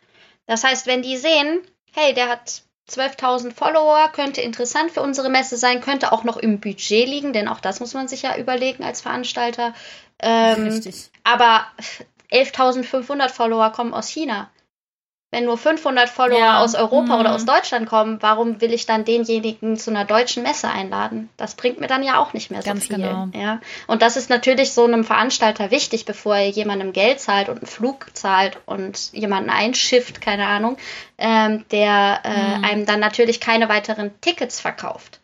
Das heißt, wenn die sehen, hey, der hat 12.000 Follower, könnte interessant für unsere Messe sein, könnte auch noch im Budget liegen, denn auch das muss man sich ja überlegen als Veranstalter. Ähm, Richtig. Aber 11.500 Follower kommen aus China wenn nur 500 Follower ja. aus Europa mhm. oder aus Deutschland kommen, warum will ich dann denjenigen zu einer deutschen Messe einladen? Das bringt mir dann ja auch nicht mehr so Ganz viel. Genau. Ja? Und das ist natürlich so einem Veranstalter wichtig, bevor er jemandem Geld zahlt und einen Flug zahlt und jemanden einschifft, keine Ahnung, ähm, der äh, mhm. einem dann natürlich keine weiteren Tickets verkauft.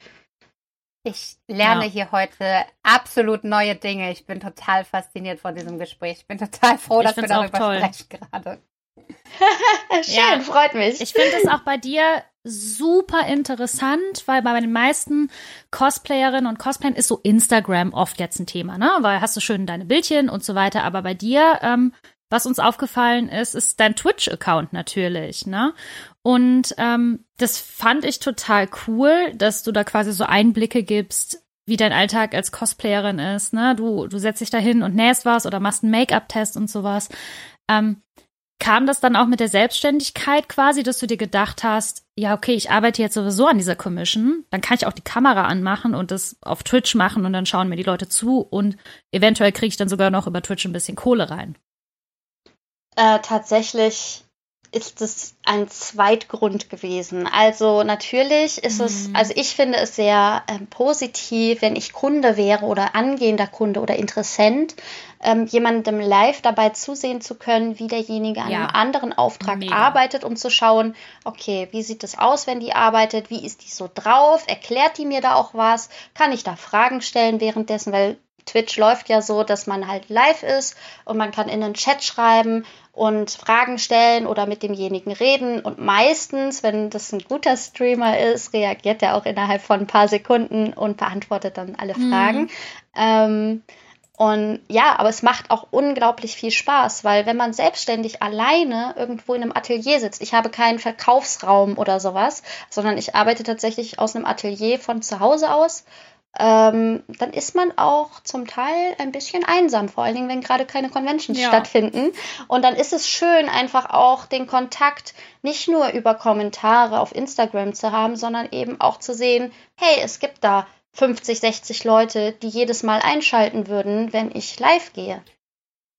Ich lerne ja. hier heute absolut neue Dinge. Ich bin total fasziniert von diesem Gespräch. Ich bin total froh, ich dass wir darüber sprechen gerade. Schön, ja. freut mich. Ich finde es auch bei dir super interessant, weil bei den meisten Cosplayerinnen und Cosplayern ist so Instagram oft jetzt ein Thema, ne? Weil hast du schön deine Bildchen und so weiter. Aber bei dir, ähm, was uns aufgefallen ist, ist dein Twitch-Account natürlich, ne? Und ähm, das fand ich total cool, dass du da quasi so Einblicke gibst, wie dein Alltag als Cosplayerin ist, ne? Du, du setzt dich da hin und nähst was oder machst einen Make-up-Test und sowas. Ähm, Kam das dann auch mit der Selbstständigkeit quasi, dass du dir gedacht hast, ja, okay, ich arbeite jetzt sowieso an dieser Commission, dann kann ich auch die Kamera anmachen und das auf Twitch machen und dann schauen mir die Leute zu und eventuell kriege ich dann sogar noch über Twitch ein bisschen Kohle rein. Äh, tatsächlich ist es ein Zweitgrund gewesen. Also natürlich ist mhm. es, also ich finde es sehr ähm, positiv, wenn ich Kunde wäre oder angehender Kunde oder Interessent, ähm, jemandem live dabei zusehen zu können, wie derjenige an ja. einem anderen Auftrag Mega. arbeitet, um zu schauen, okay, wie sieht es aus, wenn die arbeitet, wie ist die so drauf, erklärt die mir da auch was, kann ich da Fragen stellen währenddessen, weil Twitch läuft ja so, dass man halt live ist und man kann in den Chat schreiben und Fragen stellen oder mit demjenigen reden. Und meistens, wenn das ein guter Streamer ist, reagiert er auch innerhalb von ein paar Sekunden und beantwortet dann alle mhm. Fragen. Ähm, und ja, aber es macht auch unglaublich viel Spaß, weil wenn man selbstständig alleine irgendwo in einem Atelier sitzt, ich habe keinen Verkaufsraum oder sowas, sondern ich arbeite tatsächlich aus einem Atelier von zu Hause aus, ähm, dann ist man auch zum Teil ein bisschen einsam, vor allen Dingen, wenn gerade keine Conventions ja. stattfinden. Und dann ist es schön, einfach auch den Kontakt nicht nur über Kommentare auf Instagram zu haben, sondern eben auch zu sehen, hey, es gibt da 50, 60 Leute, die jedes Mal einschalten würden, wenn ich live gehe.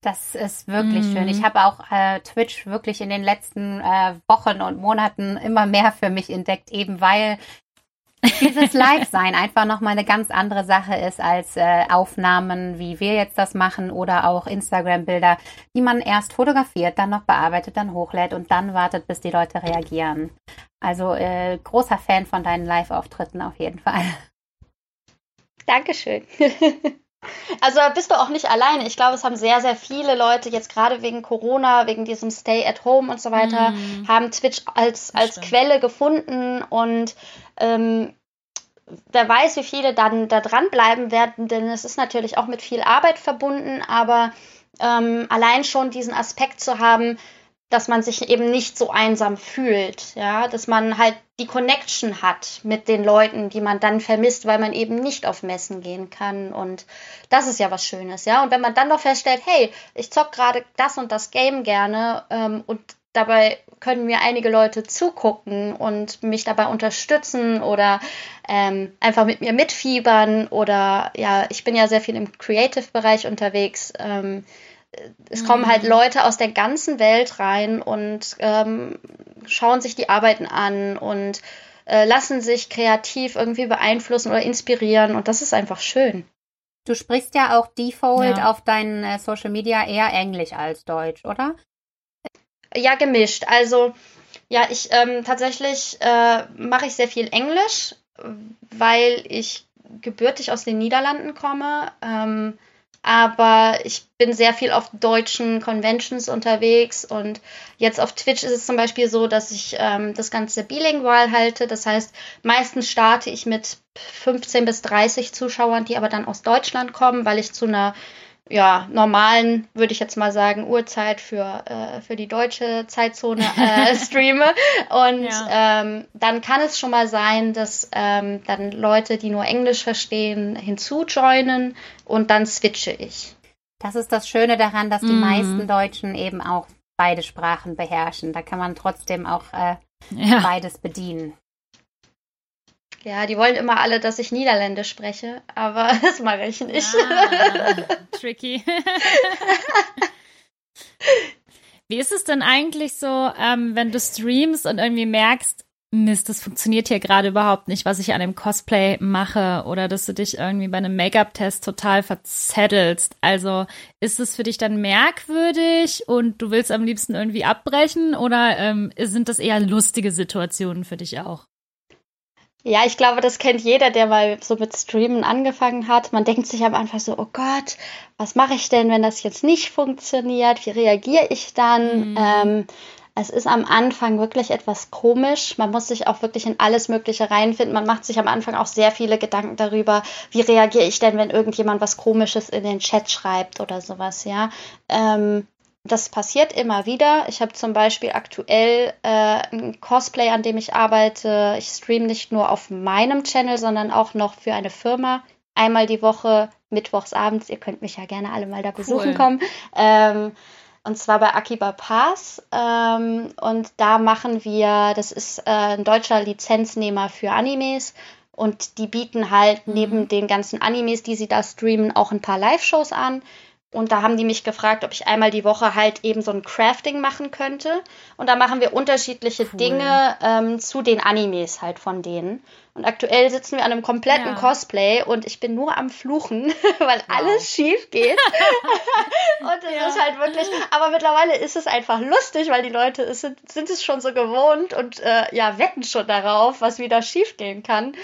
Das ist wirklich mm. schön. Ich habe auch äh, Twitch wirklich in den letzten äh, Wochen und Monaten immer mehr für mich entdeckt, eben weil dieses Live-Sein einfach nochmal eine ganz andere Sache ist als äh, Aufnahmen, wie wir jetzt das machen oder auch Instagram-Bilder, die man erst fotografiert, dann noch bearbeitet, dann hochlädt und dann wartet, bis die Leute reagieren. Also äh, großer Fan von deinen Live-Auftritten auf jeden Fall. Dankeschön. Also bist du auch nicht alleine. Ich glaube, es haben sehr, sehr viele Leute jetzt gerade wegen Corona, wegen diesem Stay at Home und so weiter, mm. haben Twitch als, als Quelle gefunden und ähm, wer weiß, wie viele dann da dranbleiben werden, denn es ist natürlich auch mit viel Arbeit verbunden, aber ähm, allein schon diesen Aspekt zu haben, dass man sich eben nicht so einsam fühlt, ja, dass man halt die Connection hat mit den Leuten, die man dann vermisst, weil man eben nicht auf Messen gehen kann und das ist ja was Schönes, ja. Und wenn man dann noch feststellt, hey, ich zock gerade das und das Game gerne ähm, und dabei können mir einige Leute zugucken und mich dabei unterstützen oder ähm, einfach mit mir mitfiebern oder ja, ich bin ja sehr viel im Creative-Bereich unterwegs. Ähm, es kommen halt mhm. Leute aus der ganzen Welt rein und ähm, schauen sich die Arbeiten an und äh, lassen sich kreativ irgendwie beeinflussen oder inspirieren und das ist einfach schön. Du sprichst ja auch default ja. auf deinen äh, Social Media eher Englisch als Deutsch, oder? Ja, gemischt. Also ja, ich ähm, tatsächlich äh, mache ich sehr viel Englisch, weil ich gebürtig aus den Niederlanden komme. Ähm, aber ich bin sehr viel auf deutschen Conventions unterwegs und jetzt auf Twitch ist es zum Beispiel so, dass ich ähm, das Ganze bilingual halte. Das heißt, meistens starte ich mit 15 bis 30 Zuschauern, die aber dann aus Deutschland kommen, weil ich zu einer ja, normalen, würde ich jetzt mal sagen, Uhrzeit für, äh, für die deutsche Zeitzone äh, streame. Und ja. ähm, dann kann es schon mal sein, dass ähm, dann Leute, die nur Englisch verstehen, hinzujoinen und dann switche ich. Das ist das Schöne daran, dass die mm. meisten Deutschen eben auch beide Sprachen beherrschen. Da kann man trotzdem auch äh, ja. beides bedienen. Ja, die wollen immer alle, dass ich Niederländisch spreche, aber das mache ich nicht. Ah, tricky. Wie ist es denn eigentlich so, ähm, wenn du streamst und irgendwie merkst, Mist, das funktioniert hier gerade überhaupt nicht, was ich an dem Cosplay mache oder dass du dich irgendwie bei einem Make-up-Test total verzettelst. Also ist es für dich dann merkwürdig und du willst am liebsten irgendwie abbrechen oder ähm, sind das eher lustige Situationen für dich auch? Ja, ich glaube, das kennt jeder, der mal so mit Streamen angefangen hat. Man denkt sich am Anfang so, oh Gott, was mache ich denn, wenn das jetzt nicht funktioniert? Wie reagiere ich dann? Mhm. Ähm, es ist am Anfang wirklich etwas komisch. Man muss sich auch wirklich in alles Mögliche reinfinden. Man macht sich am Anfang auch sehr viele Gedanken darüber, wie reagiere ich denn, wenn irgendjemand was Komisches in den Chat schreibt oder sowas, ja. Ähm, das passiert immer wieder. Ich habe zum Beispiel aktuell äh, ein Cosplay, an dem ich arbeite. Ich streame nicht nur auf meinem Channel, sondern auch noch für eine Firma. Einmal die Woche, mittwochs abends. Ihr könnt mich ja gerne alle mal da besuchen cool. kommen. Ähm, und zwar bei Akiba Pass. Ähm, und da machen wir, das ist äh, ein deutscher Lizenznehmer für Animes. Und die bieten halt mhm. neben den ganzen Animes, die sie da streamen, auch ein paar Live-Shows an. Und da haben die mich gefragt, ob ich einmal die Woche halt eben so ein Crafting machen könnte. Und da machen wir unterschiedliche cool. Dinge ähm, zu den Animes halt von denen. Und aktuell sitzen wir an einem kompletten ja. Cosplay und ich bin nur am Fluchen, weil wow. alles schief geht. und es ja. ist halt wirklich, aber mittlerweile ist es einfach lustig, weil die Leute es sind, sind es schon so gewohnt und äh, ja, wetten schon darauf, was wieder schief gehen kann.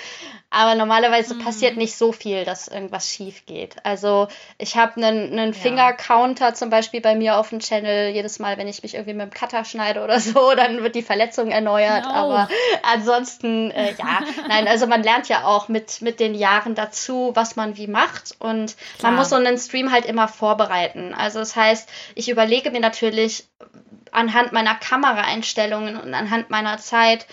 Aber normalerweise mhm. passiert nicht so viel, dass irgendwas schief geht. Also ich habe einen, einen Finger-Counter zum Beispiel bei mir auf dem Channel. Jedes Mal, wenn ich mich irgendwie mit dem Cutter schneide oder so, dann wird die Verletzung erneuert. No. Aber ansonsten, äh, ja, nein, also man lernt ja auch mit, mit den Jahren dazu, was man wie macht. Und Klar. man muss so einen Stream halt immer vorbereiten. Also das heißt, ich überlege mir natürlich anhand meiner Kameraeinstellungen und anhand meiner Zeit,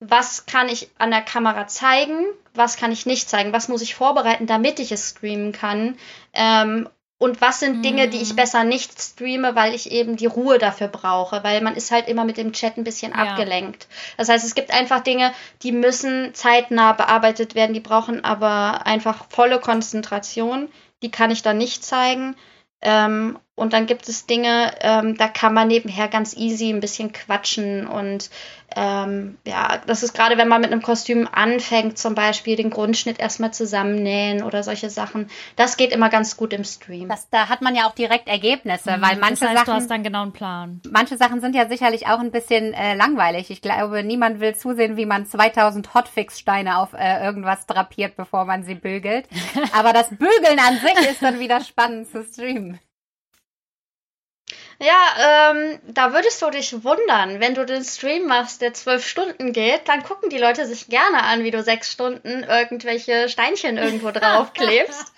was kann ich an der Kamera zeigen, was kann ich nicht zeigen, was muss ich vorbereiten, damit ich es streamen kann. Ähm, und was sind Dinge, die ich mhm. besser nicht streame, weil ich eben die Ruhe dafür brauche, weil man ist halt immer mit dem Chat ein bisschen ja. abgelenkt. Das heißt, es gibt einfach Dinge, die müssen zeitnah bearbeitet werden, die brauchen aber einfach volle Konzentration. Die kann ich dann nicht zeigen. Ähm, und dann gibt es Dinge, ähm, da kann man nebenher ganz easy ein bisschen quatschen. Und ähm, ja, das ist gerade, wenn man mit einem Kostüm anfängt, zum Beispiel den Grundschnitt erstmal zusammennähen oder solche Sachen. Das geht immer ganz gut im Stream. Das, da hat man ja auch direkt Ergebnisse, mhm, weil manche das heißt, Sachen. Du hast dann genau einen Plan. Manche Sachen sind ja sicherlich auch ein bisschen äh, langweilig. Ich glaube, niemand will zusehen, wie man 2000 Hotfix-Steine auf äh, irgendwas drapiert, bevor man sie bügelt. Aber das Bügeln an sich ist dann wieder spannend zu streamen. Ja, ähm, da würdest du dich wundern, wenn du den Stream machst, der zwölf Stunden geht, dann gucken die Leute sich gerne an, wie du sechs Stunden irgendwelche Steinchen irgendwo draufklebst.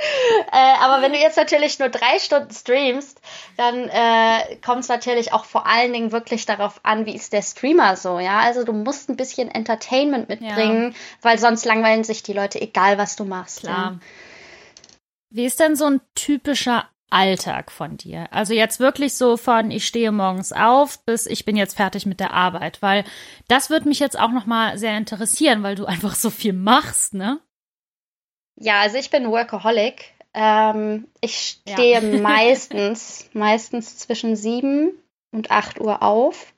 äh, aber wenn du jetzt natürlich nur drei Stunden streamst, dann äh, kommt es natürlich auch vor allen Dingen wirklich darauf an, wie ist der Streamer so, ja. Also du musst ein bisschen Entertainment mitbringen, ja. weil sonst langweilen sich die Leute, egal was du machst. Klar. Wie ist denn so ein typischer Alltag von dir? Also jetzt wirklich so von ich stehe morgens auf bis ich bin jetzt fertig mit der Arbeit, weil das würde mich jetzt auch noch mal sehr interessieren, weil du einfach so viel machst, ne? Ja, also ich bin Workaholic. Ähm, ich stehe ja. meistens meistens zwischen sieben und acht Uhr auf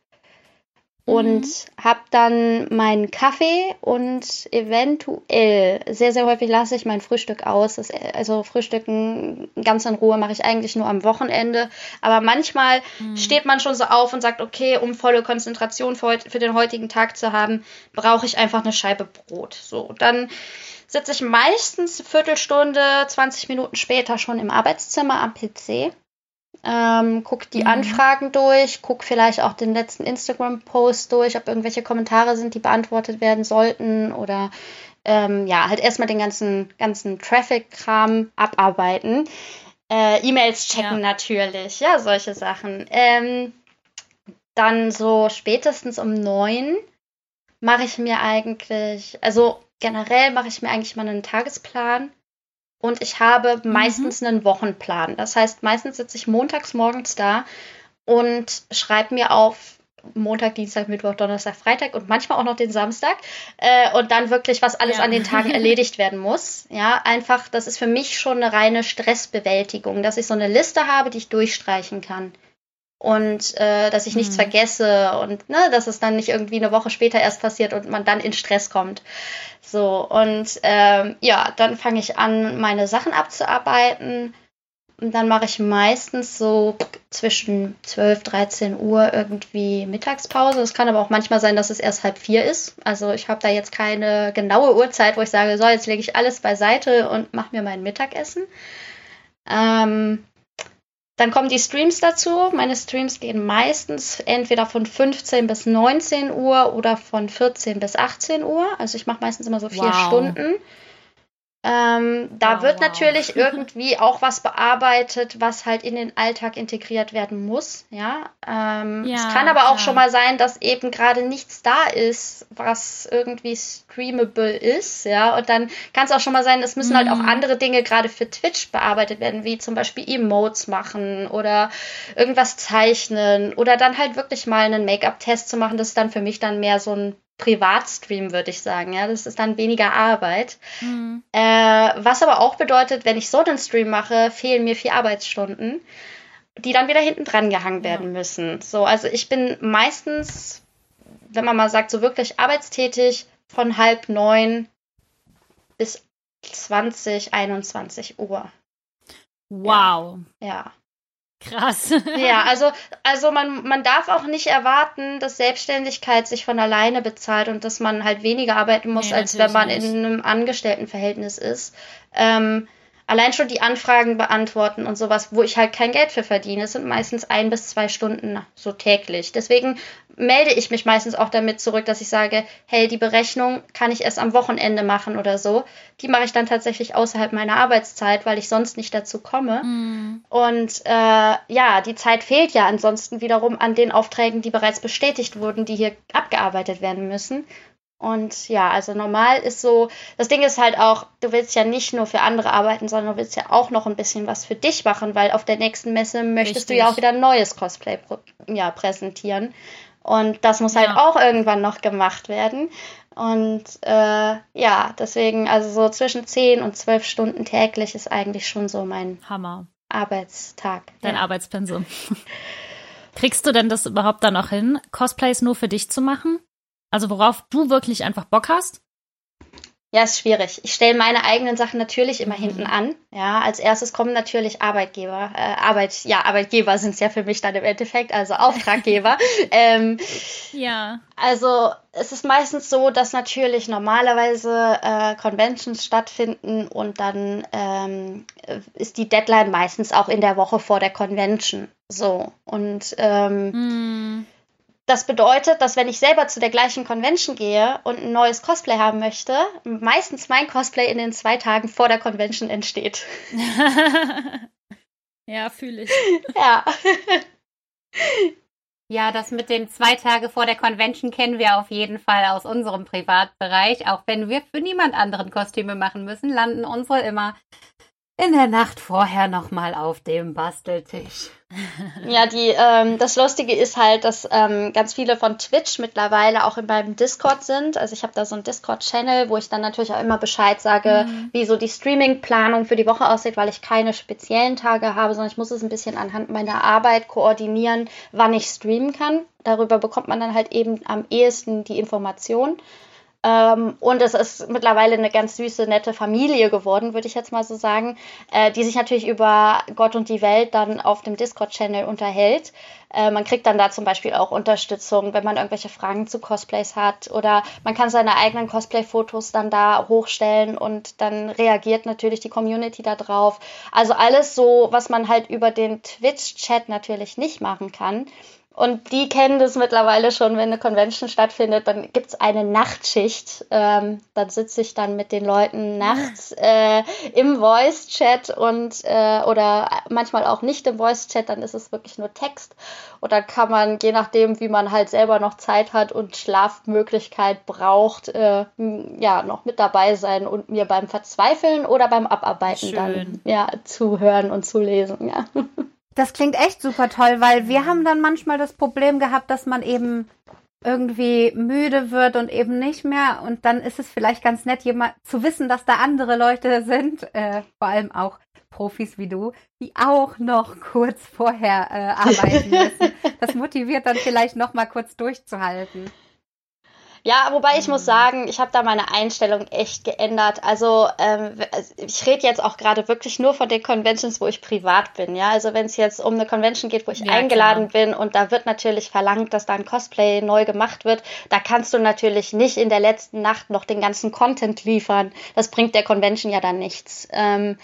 und mhm. habe dann meinen Kaffee und eventuell, sehr, sehr häufig lasse ich mein Frühstück aus. Das, also Frühstücken ganz in Ruhe mache ich eigentlich nur am Wochenende. Aber manchmal mhm. steht man schon so auf und sagt, okay, um volle Konzentration für, für den heutigen Tag zu haben, brauche ich einfach eine Scheibe Brot. So, dann sitze ich meistens eine Viertelstunde, 20 Minuten später schon im Arbeitszimmer am PC ähm, guck die mhm. Anfragen durch, guck vielleicht auch den letzten Instagram-Post durch, ob irgendwelche Kommentare sind, die beantwortet werden sollten oder ähm, ja, halt erstmal den ganzen, ganzen Traffic-Kram abarbeiten. Äh, E-Mails checken ja. natürlich, ja, solche Sachen. Ähm, dann so spätestens um neun mache ich mir eigentlich, also generell mache ich mir eigentlich mal einen Tagesplan und ich habe mhm. meistens mhm. einen Wochenplan. Das heißt, meistens sitze ich montags morgens da und schreibe mir auf Montag, Dienstag, Mittwoch, Donnerstag, Freitag und manchmal auch noch den Samstag äh, und dann wirklich, was alles ja. an den Tagen erledigt werden muss. Ja, einfach, das ist für mich schon eine reine Stressbewältigung, dass ich so eine Liste habe, die ich durchstreichen kann und äh, dass ich nichts mhm. vergesse und ne, dass es dann nicht irgendwie eine Woche später erst passiert und man dann in Stress kommt. So, und ähm, ja, dann fange ich an, meine Sachen abzuarbeiten. Und dann mache ich meistens so zwischen 12, 13 Uhr irgendwie Mittagspause. Es kann aber auch manchmal sein, dass es erst halb vier ist. Also ich habe da jetzt keine genaue Uhrzeit, wo ich sage, so, jetzt lege ich alles beiseite und mache mir mein Mittagessen. Ähm, dann kommen die Streams dazu. Meine Streams gehen meistens entweder von 15 bis 19 Uhr oder von 14 bis 18 Uhr. Also ich mache meistens immer so vier wow. Stunden. Ähm, da wow, wird natürlich wow. irgendwie auch was bearbeitet, was halt in den Alltag integriert werden muss. Ja, ähm, ja es kann aber auch schon mal sein, dass eben gerade nichts da ist, was irgendwie streamable ist. Ja, und dann kann es auch schon mal sein, es müssen mhm. halt auch mhm. andere Dinge gerade für Twitch bearbeitet werden, wie zum Beispiel Emotes machen oder irgendwas zeichnen oder dann halt wirklich mal einen Make-up-Test zu machen. Das ist dann für mich dann mehr so ein Privatstream, würde ich sagen. Ja, das ist dann weniger Arbeit. Mhm. Äh, was aber auch bedeutet, wenn ich so einen Stream mache, fehlen mir vier Arbeitsstunden, die dann wieder hinten dran gehangen werden ja. müssen. So, also ich bin meistens, wenn man mal sagt, so wirklich arbeitstätig von halb neun bis 20, 21 Uhr. Wow. Ja. Krass. Ja, also, also man, man darf auch nicht erwarten, dass Selbstständigkeit sich von alleine bezahlt und dass man halt weniger arbeiten muss, Nee, als wenn man natürlich in einem Angestelltenverhältnis ist. Ähm, allein schon die Anfragen beantworten und sowas, wo ich halt kein Geld für verdiene, sind meistens ein bis zwei Stunden so täglich. Deswegen melde ich mich meistens auch damit zurück, dass ich sage, hey, die Berechnung kann ich erst am Wochenende machen oder so. Die mache ich dann tatsächlich außerhalb meiner Arbeitszeit, weil ich sonst nicht dazu komme. Hm. Und äh, ja, die Zeit fehlt ja ansonsten wiederum an den Aufträgen, die bereits bestätigt wurden, die hier abgearbeitet werden müssen. Und ja, also normal ist so, das Ding ist halt auch, du willst ja nicht nur für andere arbeiten, sondern du willst ja auch noch ein bisschen was für dich machen, weil auf der nächsten Messe möchtest du ja Richtig. auch wieder ein neues Cosplay ja, präsentieren. Und das muss halt Ja. auch irgendwann noch gemacht werden. Und äh, ja, deswegen, also so zwischen 10 und 12 Stunden täglich ist eigentlich schon so mein Hammer. Arbeitstag. Dein ja. Arbeitspensum. Kriegst du denn das überhaupt dann noch hin, Cosplays nur für dich zu machen? Also worauf du wirklich einfach Bock hast? Ja, ist schwierig. Ich stelle meine eigenen Sachen natürlich immer hinten an. Ja, als erstes kommen natürlich Arbeitgeber. Äh, Arbeit, ja, Arbeitgeber sind es ja für mich dann im Endeffekt, also Auftraggeber. ähm, Ja. also es ist meistens so, dass natürlich normalerweise äh, Conventions stattfinden und dann ähm, ist die Deadline meistens auch in der Woche vor der Convention. So. Und ähm, Hm. Das bedeutet, dass wenn ich selber zu der gleichen Convention gehe und ein neues Cosplay haben möchte, meistens mein Cosplay in den zwei Tagen vor der Convention entsteht. ja, fühle ich. Ja. Ja, das mit den zwei Tage vor der Convention kennen wir auf jeden Fall aus unserem Privatbereich. Auch wenn wir für niemand anderen Kostüme machen müssen, landen unsere immer in der Nacht vorher nochmal auf dem Basteltisch. Ja, die, ähm, das Lustige ist halt, dass ähm, ganz viele von Twitch mittlerweile auch in meinem Discord sind. Also ich habe da so einen Discord-Channel, wo ich dann natürlich auch immer Bescheid sage, Mhm. wie so die Streaming-Planung für die Woche aussieht, weil ich keine speziellen Tage habe, sondern ich muss es ein bisschen anhand meiner Arbeit koordinieren, wann ich streamen kann. Darüber bekommt man dann halt eben am ehesten die Information. Ähm, und es ist mittlerweile eine ganz süße, nette Familie geworden, würde ich jetzt mal so sagen, äh, die sich natürlich über Gott und die Welt dann auf dem Discord-Channel unterhält. Äh, man kriegt dann da zum Beispiel auch Unterstützung, wenn man irgendwelche Fragen zu Cosplays hat oder man kann seine eigenen Cosplay-Fotos dann da hochstellen und dann reagiert natürlich die Community da drauf. Also alles so, was man halt über den Twitch-Chat natürlich nicht machen kann. Und die kennen das mittlerweile schon, wenn eine Convention stattfindet, dann gibt's eine Nachtschicht. Ähm, dann sitze ich dann mit den Leuten nachts äh, im Voice-Chat und äh, oder manchmal auch nicht im Voice-Chat, dann ist es wirklich nur Text. Und dann kann man, je nachdem, wie man halt selber noch Zeit hat und Schlafmöglichkeit braucht, äh, ja, noch mit dabei sein und mir beim Verzweifeln oder beim Abarbeiten Schön. dann ja zuhören und zulesen, ja. Das klingt echt super toll, weil wir haben dann manchmal das Problem gehabt, dass man eben irgendwie müde wird und eben nicht mehr. Und dann ist es vielleicht ganz nett, jemand zu wissen, dass da andere Leute sind, äh, vor allem auch Profis wie du, die auch noch kurz vorher äh, arbeiten müssen. Das motiviert dann vielleicht noch mal kurz durchzuhalten. Ja, wobei ich muss sagen, ich habe da meine Einstellung echt geändert. Also ähm, ich rede jetzt auch gerade wirklich nur von den Conventions, wo ich privat bin. Ja, also wenn es jetzt um eine Convention geht, wo ich Ja, eingeladen bin und da wird natürlich verlangt, dass da ein Cosplay neu gemacht wird, da kannst du natürlich nicht in der letzten Nacht noch den ganzen Content liefern. Das bringt der Convention ja dann nichts. Ähm,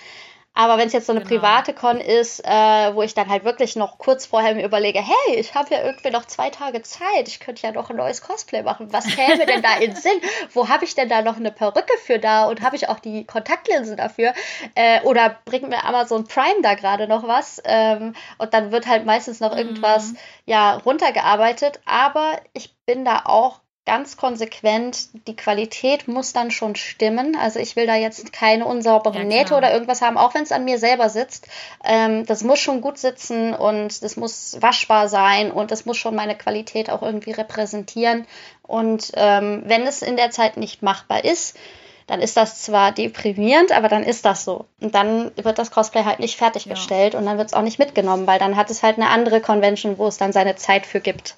aber wenn es jetzt so eine Genau. private Con ist, äh, wo ich dann halt wirklich noch kurz vorher mir überlege, hey, ich habe ja irgendwie noch zwei Tage Zeit, ich könnte ja noch ein neues Cosplay machen. Was käme denn da in Sinn? Wo habe ich denn da noch eine Perücke für da und habe ich auch die Kontaktlinsen dafür? Äh, oder bringt mir Amazon Prime da gerade noch was? Ähm, und dann wird halt meistens noch irgendwas ja runtergearbeitet. Aber ich bin da auch ganz konsequent, die Qualität muss dann schon stimmen. Also ich will da jetzt keine unsauberen Ja, Nähte oder irgendwas haben, auch wenn es an mir selber sitzt. Ähm, das muss schon gut sitzen und das muss waschbar sein und das muss schon meine Qualität auch irgendwie repräsentieren. Und ähm, wenn es in der Zeit nicht machbar ist, dann ist das zwar deprimierend, aber dann ist das so. Und dann wird das Cosplay halt nicht fertiggestellt und dann wird es auch nicht mitgenommen, weil dann hat es halt eine andere Convention, wo es dann seine Zeit für gibt.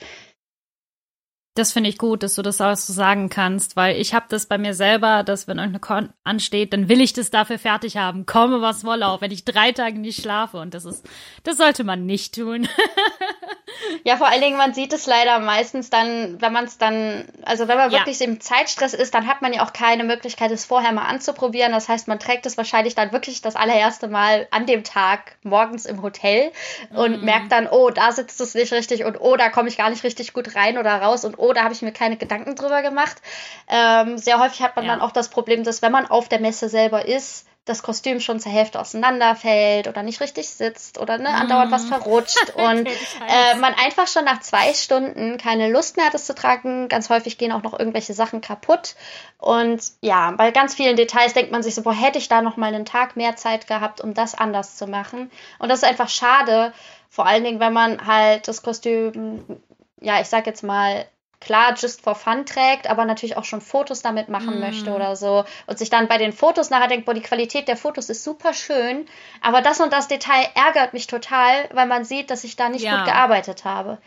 Das finde ich gut, dass du das auch so sagen kannst, weil ich habe das bei mir selber, dass wenn irgendeine Con ansteht, dann will ich das dafür fertig haben, komme was wolle, auch wenn ich drei Tage nicht schlafe und das ist, das sollte man nicht tun. ja, vor allen Dingen, man sieht es leider meistens dann, wenn man es dann, also wenn man ja. wirklich im Zeitstress ist, dann hat man ja auch keine Möglichkeit, es vorher mal anzuprobieren. Das heißt, man trägt es wahrscheinlich dann wirklich das allererste Mal an dem Tag morgens im Hotel und mm. merkt dann, oh, da sitzt es nicht richtig und oh, da komme ich gar nicht richtig gut rein oder raus und oh, da habe ich mir keine Gedanken drüber gemacht. Ähm, sehr häufig hat man ja. dann auch das Problem, dass wenn man auf der Messe selber ist, das Kostüm schon zur Hälfte auseinanderfällt oder nicht richtig sitzt oder ne, andauernd was mhm. verrutscht und äh, man einfach schon nach zwei Stunden keine Lust mehr hat, es zu tragen. Ganz häufig gehen auch noch irgendwelche Sachen kaputt. Und ja, bei ganz vielen Details denkt man sich so, boah, hätte ich da noch mal einen Tag mehr Zeit gehabt, um das anders zu machen. Und das ist einfach schade, vor allen Dingen, wenn man halt das Kostüm, ja, ich sag jetzt mal, klar just for fun trägt, aber natürlich auch schon Fotos damit machen mm. möchte oder so und sich dann bei den Fotos nachher denkt, boah, die Qualität der Fotos ist super schön, aber das und das Detail ärgert mich total, weil man sieht, dass ich da nicht ja. gut gearbeitet habe.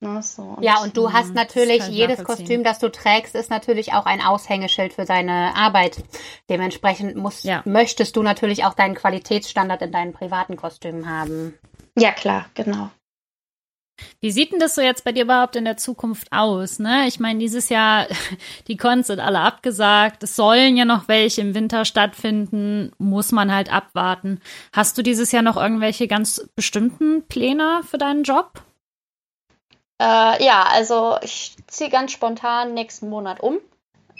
Ne, so, und ja, und du hast natürlich, jedes Kostüm, das du trägst, ist natürlich auch ein Aushängeschild für deine Arbeit. Dementsprechend musst, ja. möchtest du natürlich auch deinen Qualitätsstandard in deinen privaten Kostümen haben. Ja, klar, genau. Wie sieht denn das so jetzt bei dir überhaupt in der Zukunft aus? Ne? Ich meine, dieses Jahr, die Cons sind alle abgesagt. Es sollen ja noch welche im Winter stattfinden. Muss man halt abwarten. Hast du dieses Jahr noch irgendwelche ganz bestimmten Pläne für deinen Job? Äh, ja, also ich ziehe ganz spontan nächsten Monat um.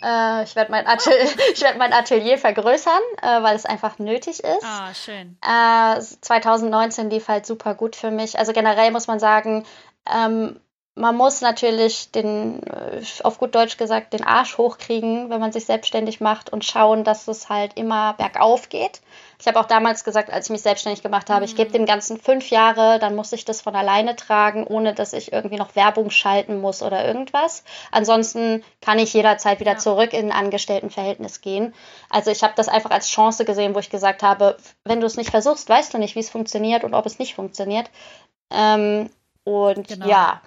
Äh, ich werde mein, Atel werd mein Atelier vergrößern, äh, weil es einfach nötig ist. Ah, schön. Äh, 2019 lief halt super gut für mich. Also generell muss man sagen, ähm, man muss natürlich den, äh, auf gut Deutsch gesagt, den Arsch hochkriegen, wenn man sich selbstständig macht und schauen, dass es halt immer bergauf geht. Ich habe auch damals gesagt, als ich mich selbstständig gemacht habe, mhm. ich gebe dem Ganzen fünf Jahre, dann muss ich das von alleine tragen, ohne dass ich irgendwie noch Werbung schalten muss oder irgendwas. Ansonsten kann ich jederzeit wieder ja. zurück in ein Angestelltenverhältnis gehen. Also ich habe das einfach als Chance gesehen, wo ich gesagt habe, wenn du es nicht versuchst, weißt du nicht, wie es funktioniert und ob es nicht funktioniert. Ähm, und genau. ja.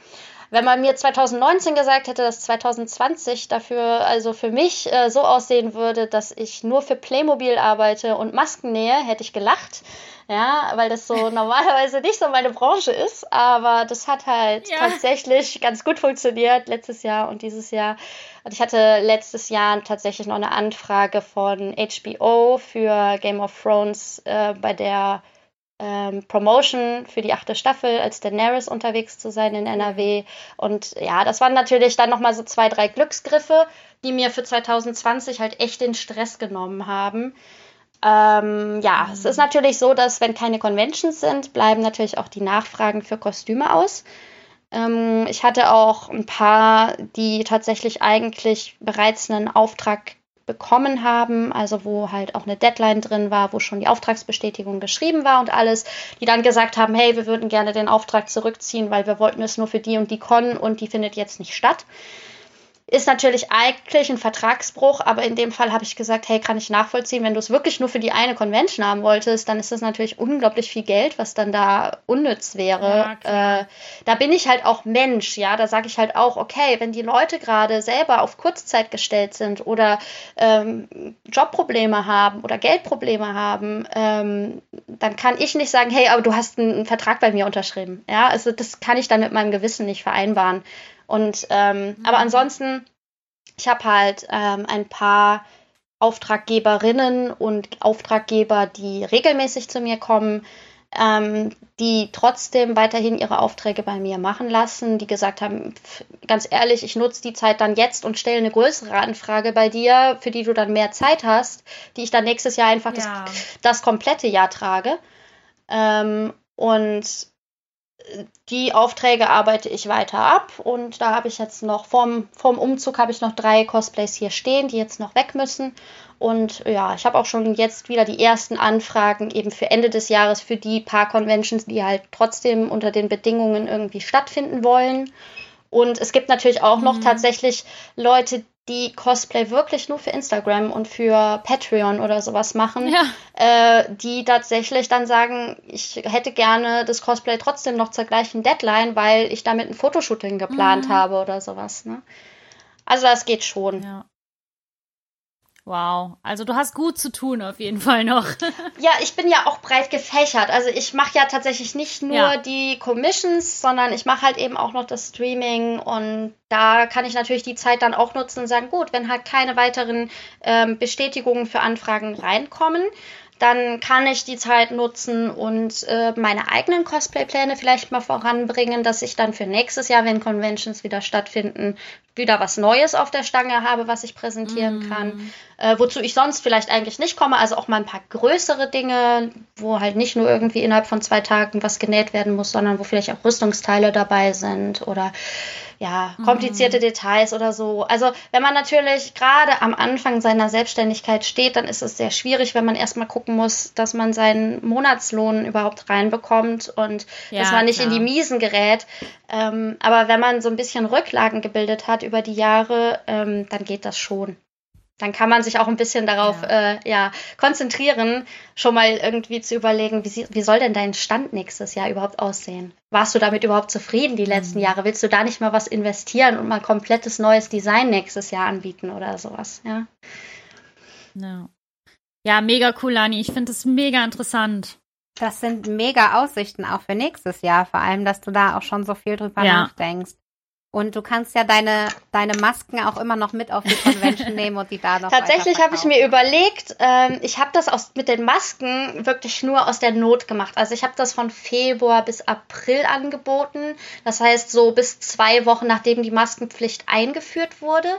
Wenn man mir 2019 gesagt hätte, dass 2020 dafür, also für mich äh, so aussehen würde, dass ich nur für Playmobil arbeite und Masken nähe, hätte ich gelacht. Ja, weil das so normalerweise nicht so meine Branche ist, aber das hat halt ja. tatsächlich ganz gut funktioniert letztes Jahr und dieses Jahr. Und ich hatte letztes Jahr tatsächlich noch eine Anfrage von HBO für Game of Thrones, äh, bei der ähm, Promotion für die achte Staffel als Daenerys unterwegs zu sein in NRW. Und ja, das waren natürlich dann nochmal so zwei, drei Glücksgriffe, die mir für 2020 halt echt den Stress genommen haben. Ähm, ja, mhm. es ist natürlich so, dass wenn keine Conventions sind, bleiben natürlich auch die Nachfragen für Kostüme aus. Ähm, ich hatte auch ein paar, die tatsächlich eigentlich bereits einen Auftrag bekommen haben, also wo halt auch eine Deadline drin war, wo schon die Auftragsbestätigung geschrieben war und alles, die dann gesagt haben, hey, wir würden gerne den Auftrag zurückziehen, weil wir wollten es nur für die und die Con und die findet jetzt nicht statt. Ist natürlich eigentlich ein Vertragsbruch, aber in dem Fall habe ich gesagt, hey, kann ich nachvollziehen, wenn du es wirklich nur für die eine Convention haben wolltest, dann ist das natürlich unglaublich viel Geld, was dann da unnütz wäre. Ja, äh, da bin ich halt auch Mensch, ja, da sage ich halt auch, okay, wenn die Leute gerade selber auf Kurzzeit gestellt sind oder ähm, Jobprobleme haben oder Geldprobleme haben, ähm, dann kann ich nicht sagen, hey, aber du hast einen Vertrag bei mir unterschrieben. Ja, also das kann ich dann mit meinem Gewissen nicht vereinbaren. Und ähm, mhm. aber ansonsten, ich habe halt ähm, ein paar Auftraggeberinnen und Auftraggeber, die regelmäßig zu mir kommen, ähm, die trotzdem weiterhin ihre Aufträge bei mir machen lassen, die gesagt haben, ganz ehrlich, ich nutze die Zeit dann jetzt und stelle eine größere Anfrage bei dir, für die du dann mehr Zeit hast, die ich dann nächstes Jahr einfach ja. das, das komplette Jahr trage. Ähm, und die Aufträge arbeite ich weiter ab und da habe ich jetzt noch vorm, vorm Umzug habe ich noch drei Cosplays hier stehen, die jetzt noch weg müssen. Und ja, ich habe auch schon jetzt wieder die ersten Anfragen eben für Ende des Jahres für die paar Conventions, die halt trotzdem unter den Bedingungen irgendwie stattfinden wollen. Und es gibt natürlich auch mhm. noch tatsächlich Leute, die Cosplay wirklich nur für Instagram und für Patreon oder sowas machen, Ja. äh, die tatsächlich dann sagen, ich hätte gerne das Cosplay trotzdem noch zur gleichen Deadline, weil ich damit ein Fotoshooting geplant Mhm. habe oder sowas. Ne? Also das geht schon. Ja. Wow. Also du hast gut zu tun auf jeden Fall noch. Ja, ich bin ja auch breit gefächert. Also ich mache ja tatsächlich nicht nur Ja. die Commissions, sondern ich mache halt eben auch noch das Streaming und da kann ich natürlich die Zeit dann auch nutzen und sagen, gut, wenn halt keine weiteren ähm, Bestätigungen für Anfragen reinkommen, dann kann ich die Zeit nutzen und äh, meine eigenen Cosplay-Pläne vielleicht mal voranbringen, dass ich dann für nächstes Jahr, wenn Conventions wieder stattfinden, wieder was Neues auf der Stange habe, was ich präsentieren kann. Äh, wozu ich sonst vielleicht eigentlich nicht komme. Also auch mal ein paar größere Dinge, wo halt nicht nur irgendwie innerhalb von zwei Tagen was genäht werden muss, sondern wo vielleicht auch Rüstungsteile dabei sind oder ja, komplizierte Details oder so. Also wenn man natürlich gerade am Anfang seiner Selbstständigkeit steht, dann ist es sehr schwierig, wenn man erstmal gucken muss, dass man seinen Monatslohn überhaupt reinbekommt und Ja, dass man nicht in klar. die Miesen gerät. Ähm, aber wenn man so ein bisschen Rücklagen gebildet hat über die Jahre, ähm, dann geht das schon. Dann kann man sich auch ein bisschen darauf Ja. Äh, ja, konzentrieren, schon mal irgendwie zu überlegen, wie, wie soll denn dein Stand nächstes Jahr überhaupt aussehen? Warst du damit überhaupt zufrieden die letzten Mhm. Jahre? Willst du da nicht mal was investieren und mal komplettes neues Design nächstes Jahr anbieten oder sowas? Ja. Ja. Ja, mega cool, Lani. Ich finde es mega interessant. Das sind mega Aussichten auch für nächstes Jahr, vor allem, dass du da auch schon so viel drüber Ja. nachdenkst. Und du kannst ja deine, deine Masken auch immer noch mit auf die Convention nehmen und die da noch Tatsächlich habe ich mir überlegt, ähm, ich habe das aus, mit den Masken wirklich nur aus der Not gemacht. Also ich habe das von Februar bis April angeboten. Das heißt so bis zwei Wochen nachdem die Maskenpflicht eingeführt wurde.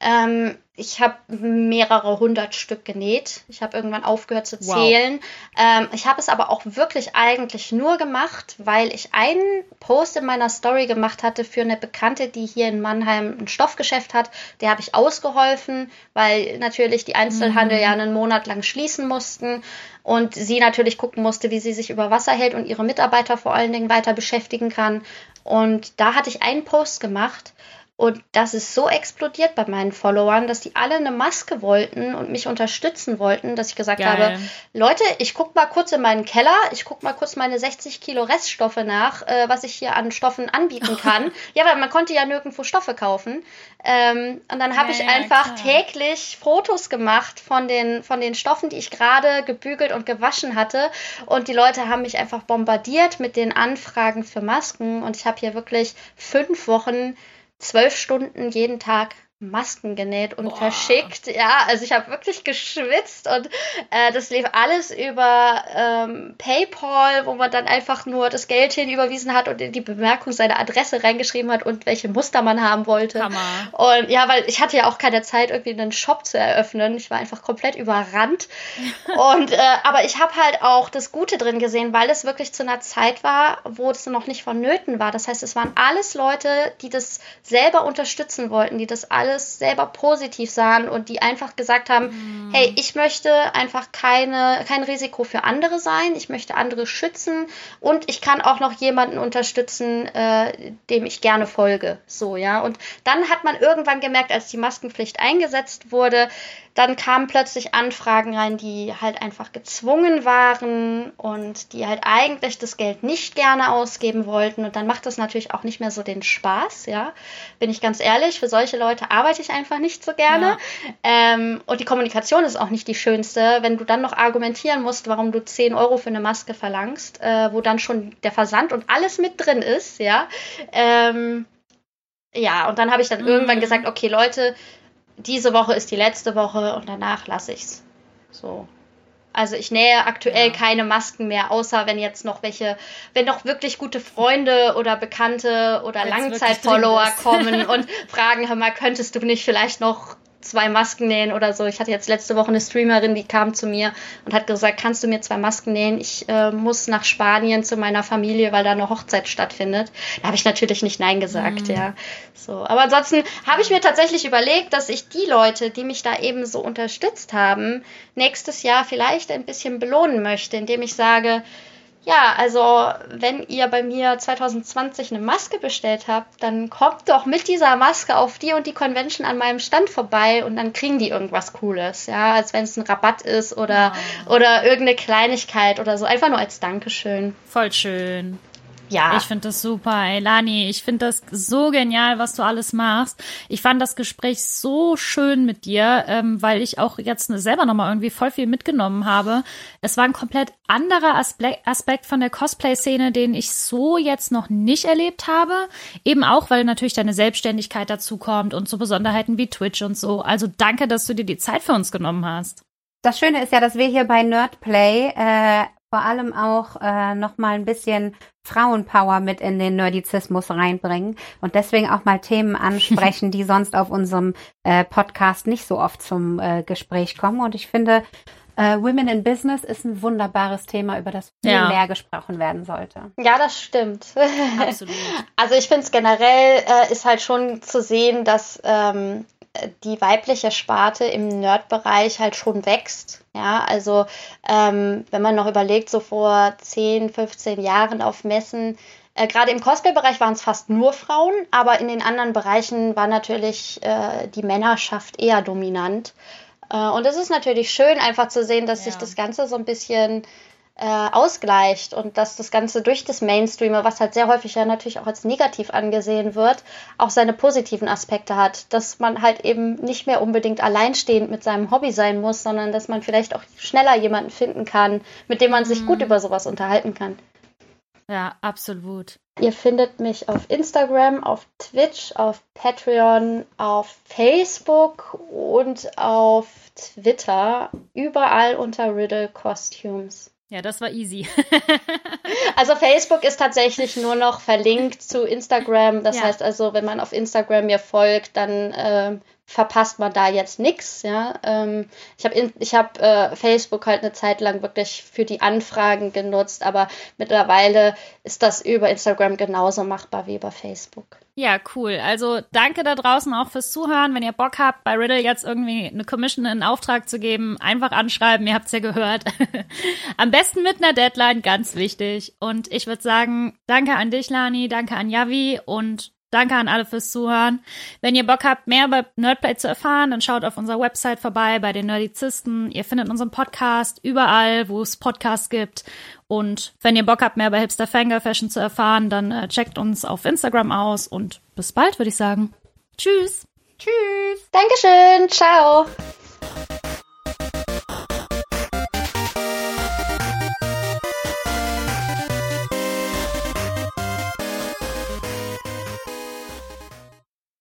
Ähm, ich habe mehrere hundert Stück genäht. Ich habe irgendwann aufgehört zu Wow. zählen. Ähm, ich habe es aber auch wirklich eigentlich nur gemacht, weil ich einen Post in meiner Story gemacht hatte für eine Bekannte, die hier in Mannheim ein Stoffgeschäft hat. Der habe ich ausgeholfen, weil natürlich die Einzelhandel ja einen Monat lang schließen mussten und sie natürlich gucken musste, wie sie sich über Wasser hält und ihre Mitarbeiter vor allen Dingen weiter beschäftigen kann. Und da hatte ich einen Post gemacht. Und das ist so explodiert bei meinen Followern, dass die alle eine Maske wollten und mich unterstützen wollten, dass ich gesagt Geil. habe, Leute, ich guck mal kurz in meinen Keller, ich guck mal kurz meine 60 Kilo Reststoffe nach, äh, was ich hier an Stoffen anbieten kann. ja, weil man konnte ja nirgendwo Stoffe kaufen. Ähm, und dann habe Ja, ich ja, einfach klar. täglich Fotos gemacht von den, von den Stoffen, die ich gerade gebügelt und gewaschen hatte. Und die Leute haben mich einfach bombardiert mit den Anfragen für Masken. Und ich habe hier wirklich fünf Wochen, zwölf Stunden jeden Tag Masken genäht und Boah. verschickt. Ja, also ich habe wirklich geschwitzt und äh, das lief alles über ähm, PayPal, wo man dann einfach nur das Geld hinüberwiesen hat und in die Bemerkung seine Adresse reingeschrieben hat und welche Muster man haben wollte. Hammer. Und ja, weil ich hatte ja auch keine Zeit, irgendwie einen Shop zu eröffnen. Ich war einfach komplett überrannt. Und äh, aber ich habe halt auch das Gute drin gesehen, weil es wirklich zu einer Zeit war, wo es noch nicht vonnöten war. Das heißt, es waren alles Leute, die das selber unterstützen wollten, die das alles selber positiv sahen und die einfach gesagt haben, hey, ich möchte einfach keine, kein Risiko für andere sein, ich möchte andere schützen und ich kann auch noch jemanden unterstützen, äh, dem ich gerne folge. So, ja. Und dann hat man irgendwann gemerkt, als die Maskenpflicht eingesetzt wurde, dann kamen plötzlich Anfragen rein, die halt einfach gezwungen waren und die halt eigentlich das Geld nicht gerne ausgeben wollten. Und dann macht das natürlich auch nicht mehr so den Spaß, ja. Bin ich ganz ehrlich, für solche Leute arbeite ich einfach nicht so gerne. Ähm, und die Kommunikation ist auch nicht die schönste, wenn du dann noch argumentieren musst, warum du 10 Euro für eine Maske verlangst, äh, wo dann schon der Versand und alles mit drin ist, ja. Ähm, ja, und dann habe ich dann Mhm. irgendwann gesagt, okay, Leute, diese Woche ist die letzte Woche und danach lasse ich's. So. Also ich nähe aktuell Ja. keine Masken mehr, außer wenn jetzt noch welche, wenn noch wirklich gute Freunde oder Bekannte oder Langzeitfollower kommen und fragen, hör mal, könntest du nicht vielleicht noch zwei Masken nähen oder so. Ich hatte jetzt letzte Woche eine Streamerin, die kam zu mir und hat gesagt, kannst du mir zwei Masken nähen? Ich äh, muss nach Spanien zu meiner Familie, weil da eine Hochzeit stattfindet. Da habe ich natürlich nicht Nein gesagt, Mhm. ja. So, aber ansonsten habe ich mir tatsächlich überlegt, dass ich die Leute, die mich da eben so unterstützt haben, nächstes Jahr vielleicht ein bisschen belohnen möchte, indem ich sage, ja, also wenn ihr bei mir 2020 eine Maske bestellt habt, dann kommt doch mit dieser Maske auf die und die Convention an meinem Stand vorbei und dann kriegen die irgendwas Cooles, ja, als wenn es ein Rabatt ist oder, oh. oder irgendeine Kleinigkeit oder so, einfach nur als Dankeschön. Voll schön. Ja. Ich finde das super, ey, Lani. Ich finde das so genial, was du alles machst. Ich fand das Gespräch so schön mit dir, ähm, weil ich auch jetzt selber nochmal irgendwie voll viel mitgenommen habe. Es war ein komplett anderer Aspe Aspekt von der Cosplay-Szene, den ich so jetzt noch nicht erlebt habe. Eben auch, weil natürlich deine Selbstständigkeit dazu kommt und so Besonderheiten wie Twitch und so. Also danke, dass du dir die Zeit für uns genommen hast. Das Schöne ist ja, dass wir hier bei Nerdplay äh, vor allem auch äh, noch mal ein bisschen Frauenpower mit in den Nerdizismus reinbringen und deswegen auch mal Themen ansprechen, die sonst auf unserem äh, Podcast nicht so oft zum äh, Gespräch kommen. Und ich finde, äh, Women in Business ist ein wunderbares Thema, über das viel ja. mehr gesprochen werden sollte. Ja, das stimmt. Absolut. Also ich finde es generell äh, ist halt schon zu sehen, dass ähm, die weibliche Sparte im Nerd-Bereich halt schon wächst. Ja, also ähm, wenn man noch überlegt, so vor 10, 15 Jahren auf Messen, äh, gerade im Cosplay-Bereich waren es fast nur Frauen, aber in den anderen Bereichen war natürlich äh, die Männerschaft eher dominant. Äh, und es ist natürlich schön, einfach zu sehen, dass ja. sich das Ganze so ein bisschen äh, ausgleicht und dass das Ganze durch das Mainstreamer, was halt sehr häufig ja natürlich auch als negativ angesehen wird, auch seine positiven Aspekte hat. Dass man halt eben nicht mehr unbedingt alleinstehend mit seinem Hobby sein muss, sondern dass man vielleicht auch schneller jemanden finden kann, mit dem man sich mhm. gut über sowas unterhalten kann. Ja, absolut. Ihr findet mich auf Instagram, auf Twitch, auf Patreon, auf Facebook und auf Twitter. Überall unter Riddle Costumes. Ja, das war easy. also Facebook ist tatsächlich nur noch verlinkt zu Instagram. Das ja. heißt also, wenn man auf Instagram mir folgt, dann äh, verpasst man da jetzt nichts. Ja? Ähm, ich habe ich hab, äh, Facebook halt eine Zeit lang wirklich für die Anfragen genutzt, aber mittlerweile ist das über Instagram genauso machbar wie über Facebook. Ja, cool. Also danke da draußen auch fürs Zuhören. Wenn ihr Bock habt, bei Riddle jetzt irgendwie eine Commission in Auftrag zu geben, einfach anschreiben. Ihr habt's ja gehört. Am besten mit einer Deadline, ganz wichtig. Und ich würde sagen, danke an dich, Lani, danke an Yavi und Danke an alle fürs Zuhören. Wenn ihr Bock habt, mehr über Nerdplay zu erfahren, dann schaut auf unserer Website vorbei bei den Nerdizisten. Ihr findet unseren Podcast überall, wo es Podcasts gibt. Und wenn ihr Bock habt, mehr über Hipster Fangirl Fashion zu erfahren, dann äh, checkt uns auf Instagram aus und bis bald, würde ich sagen. Tschüss. Tschüss. Dankeschön. Ciao.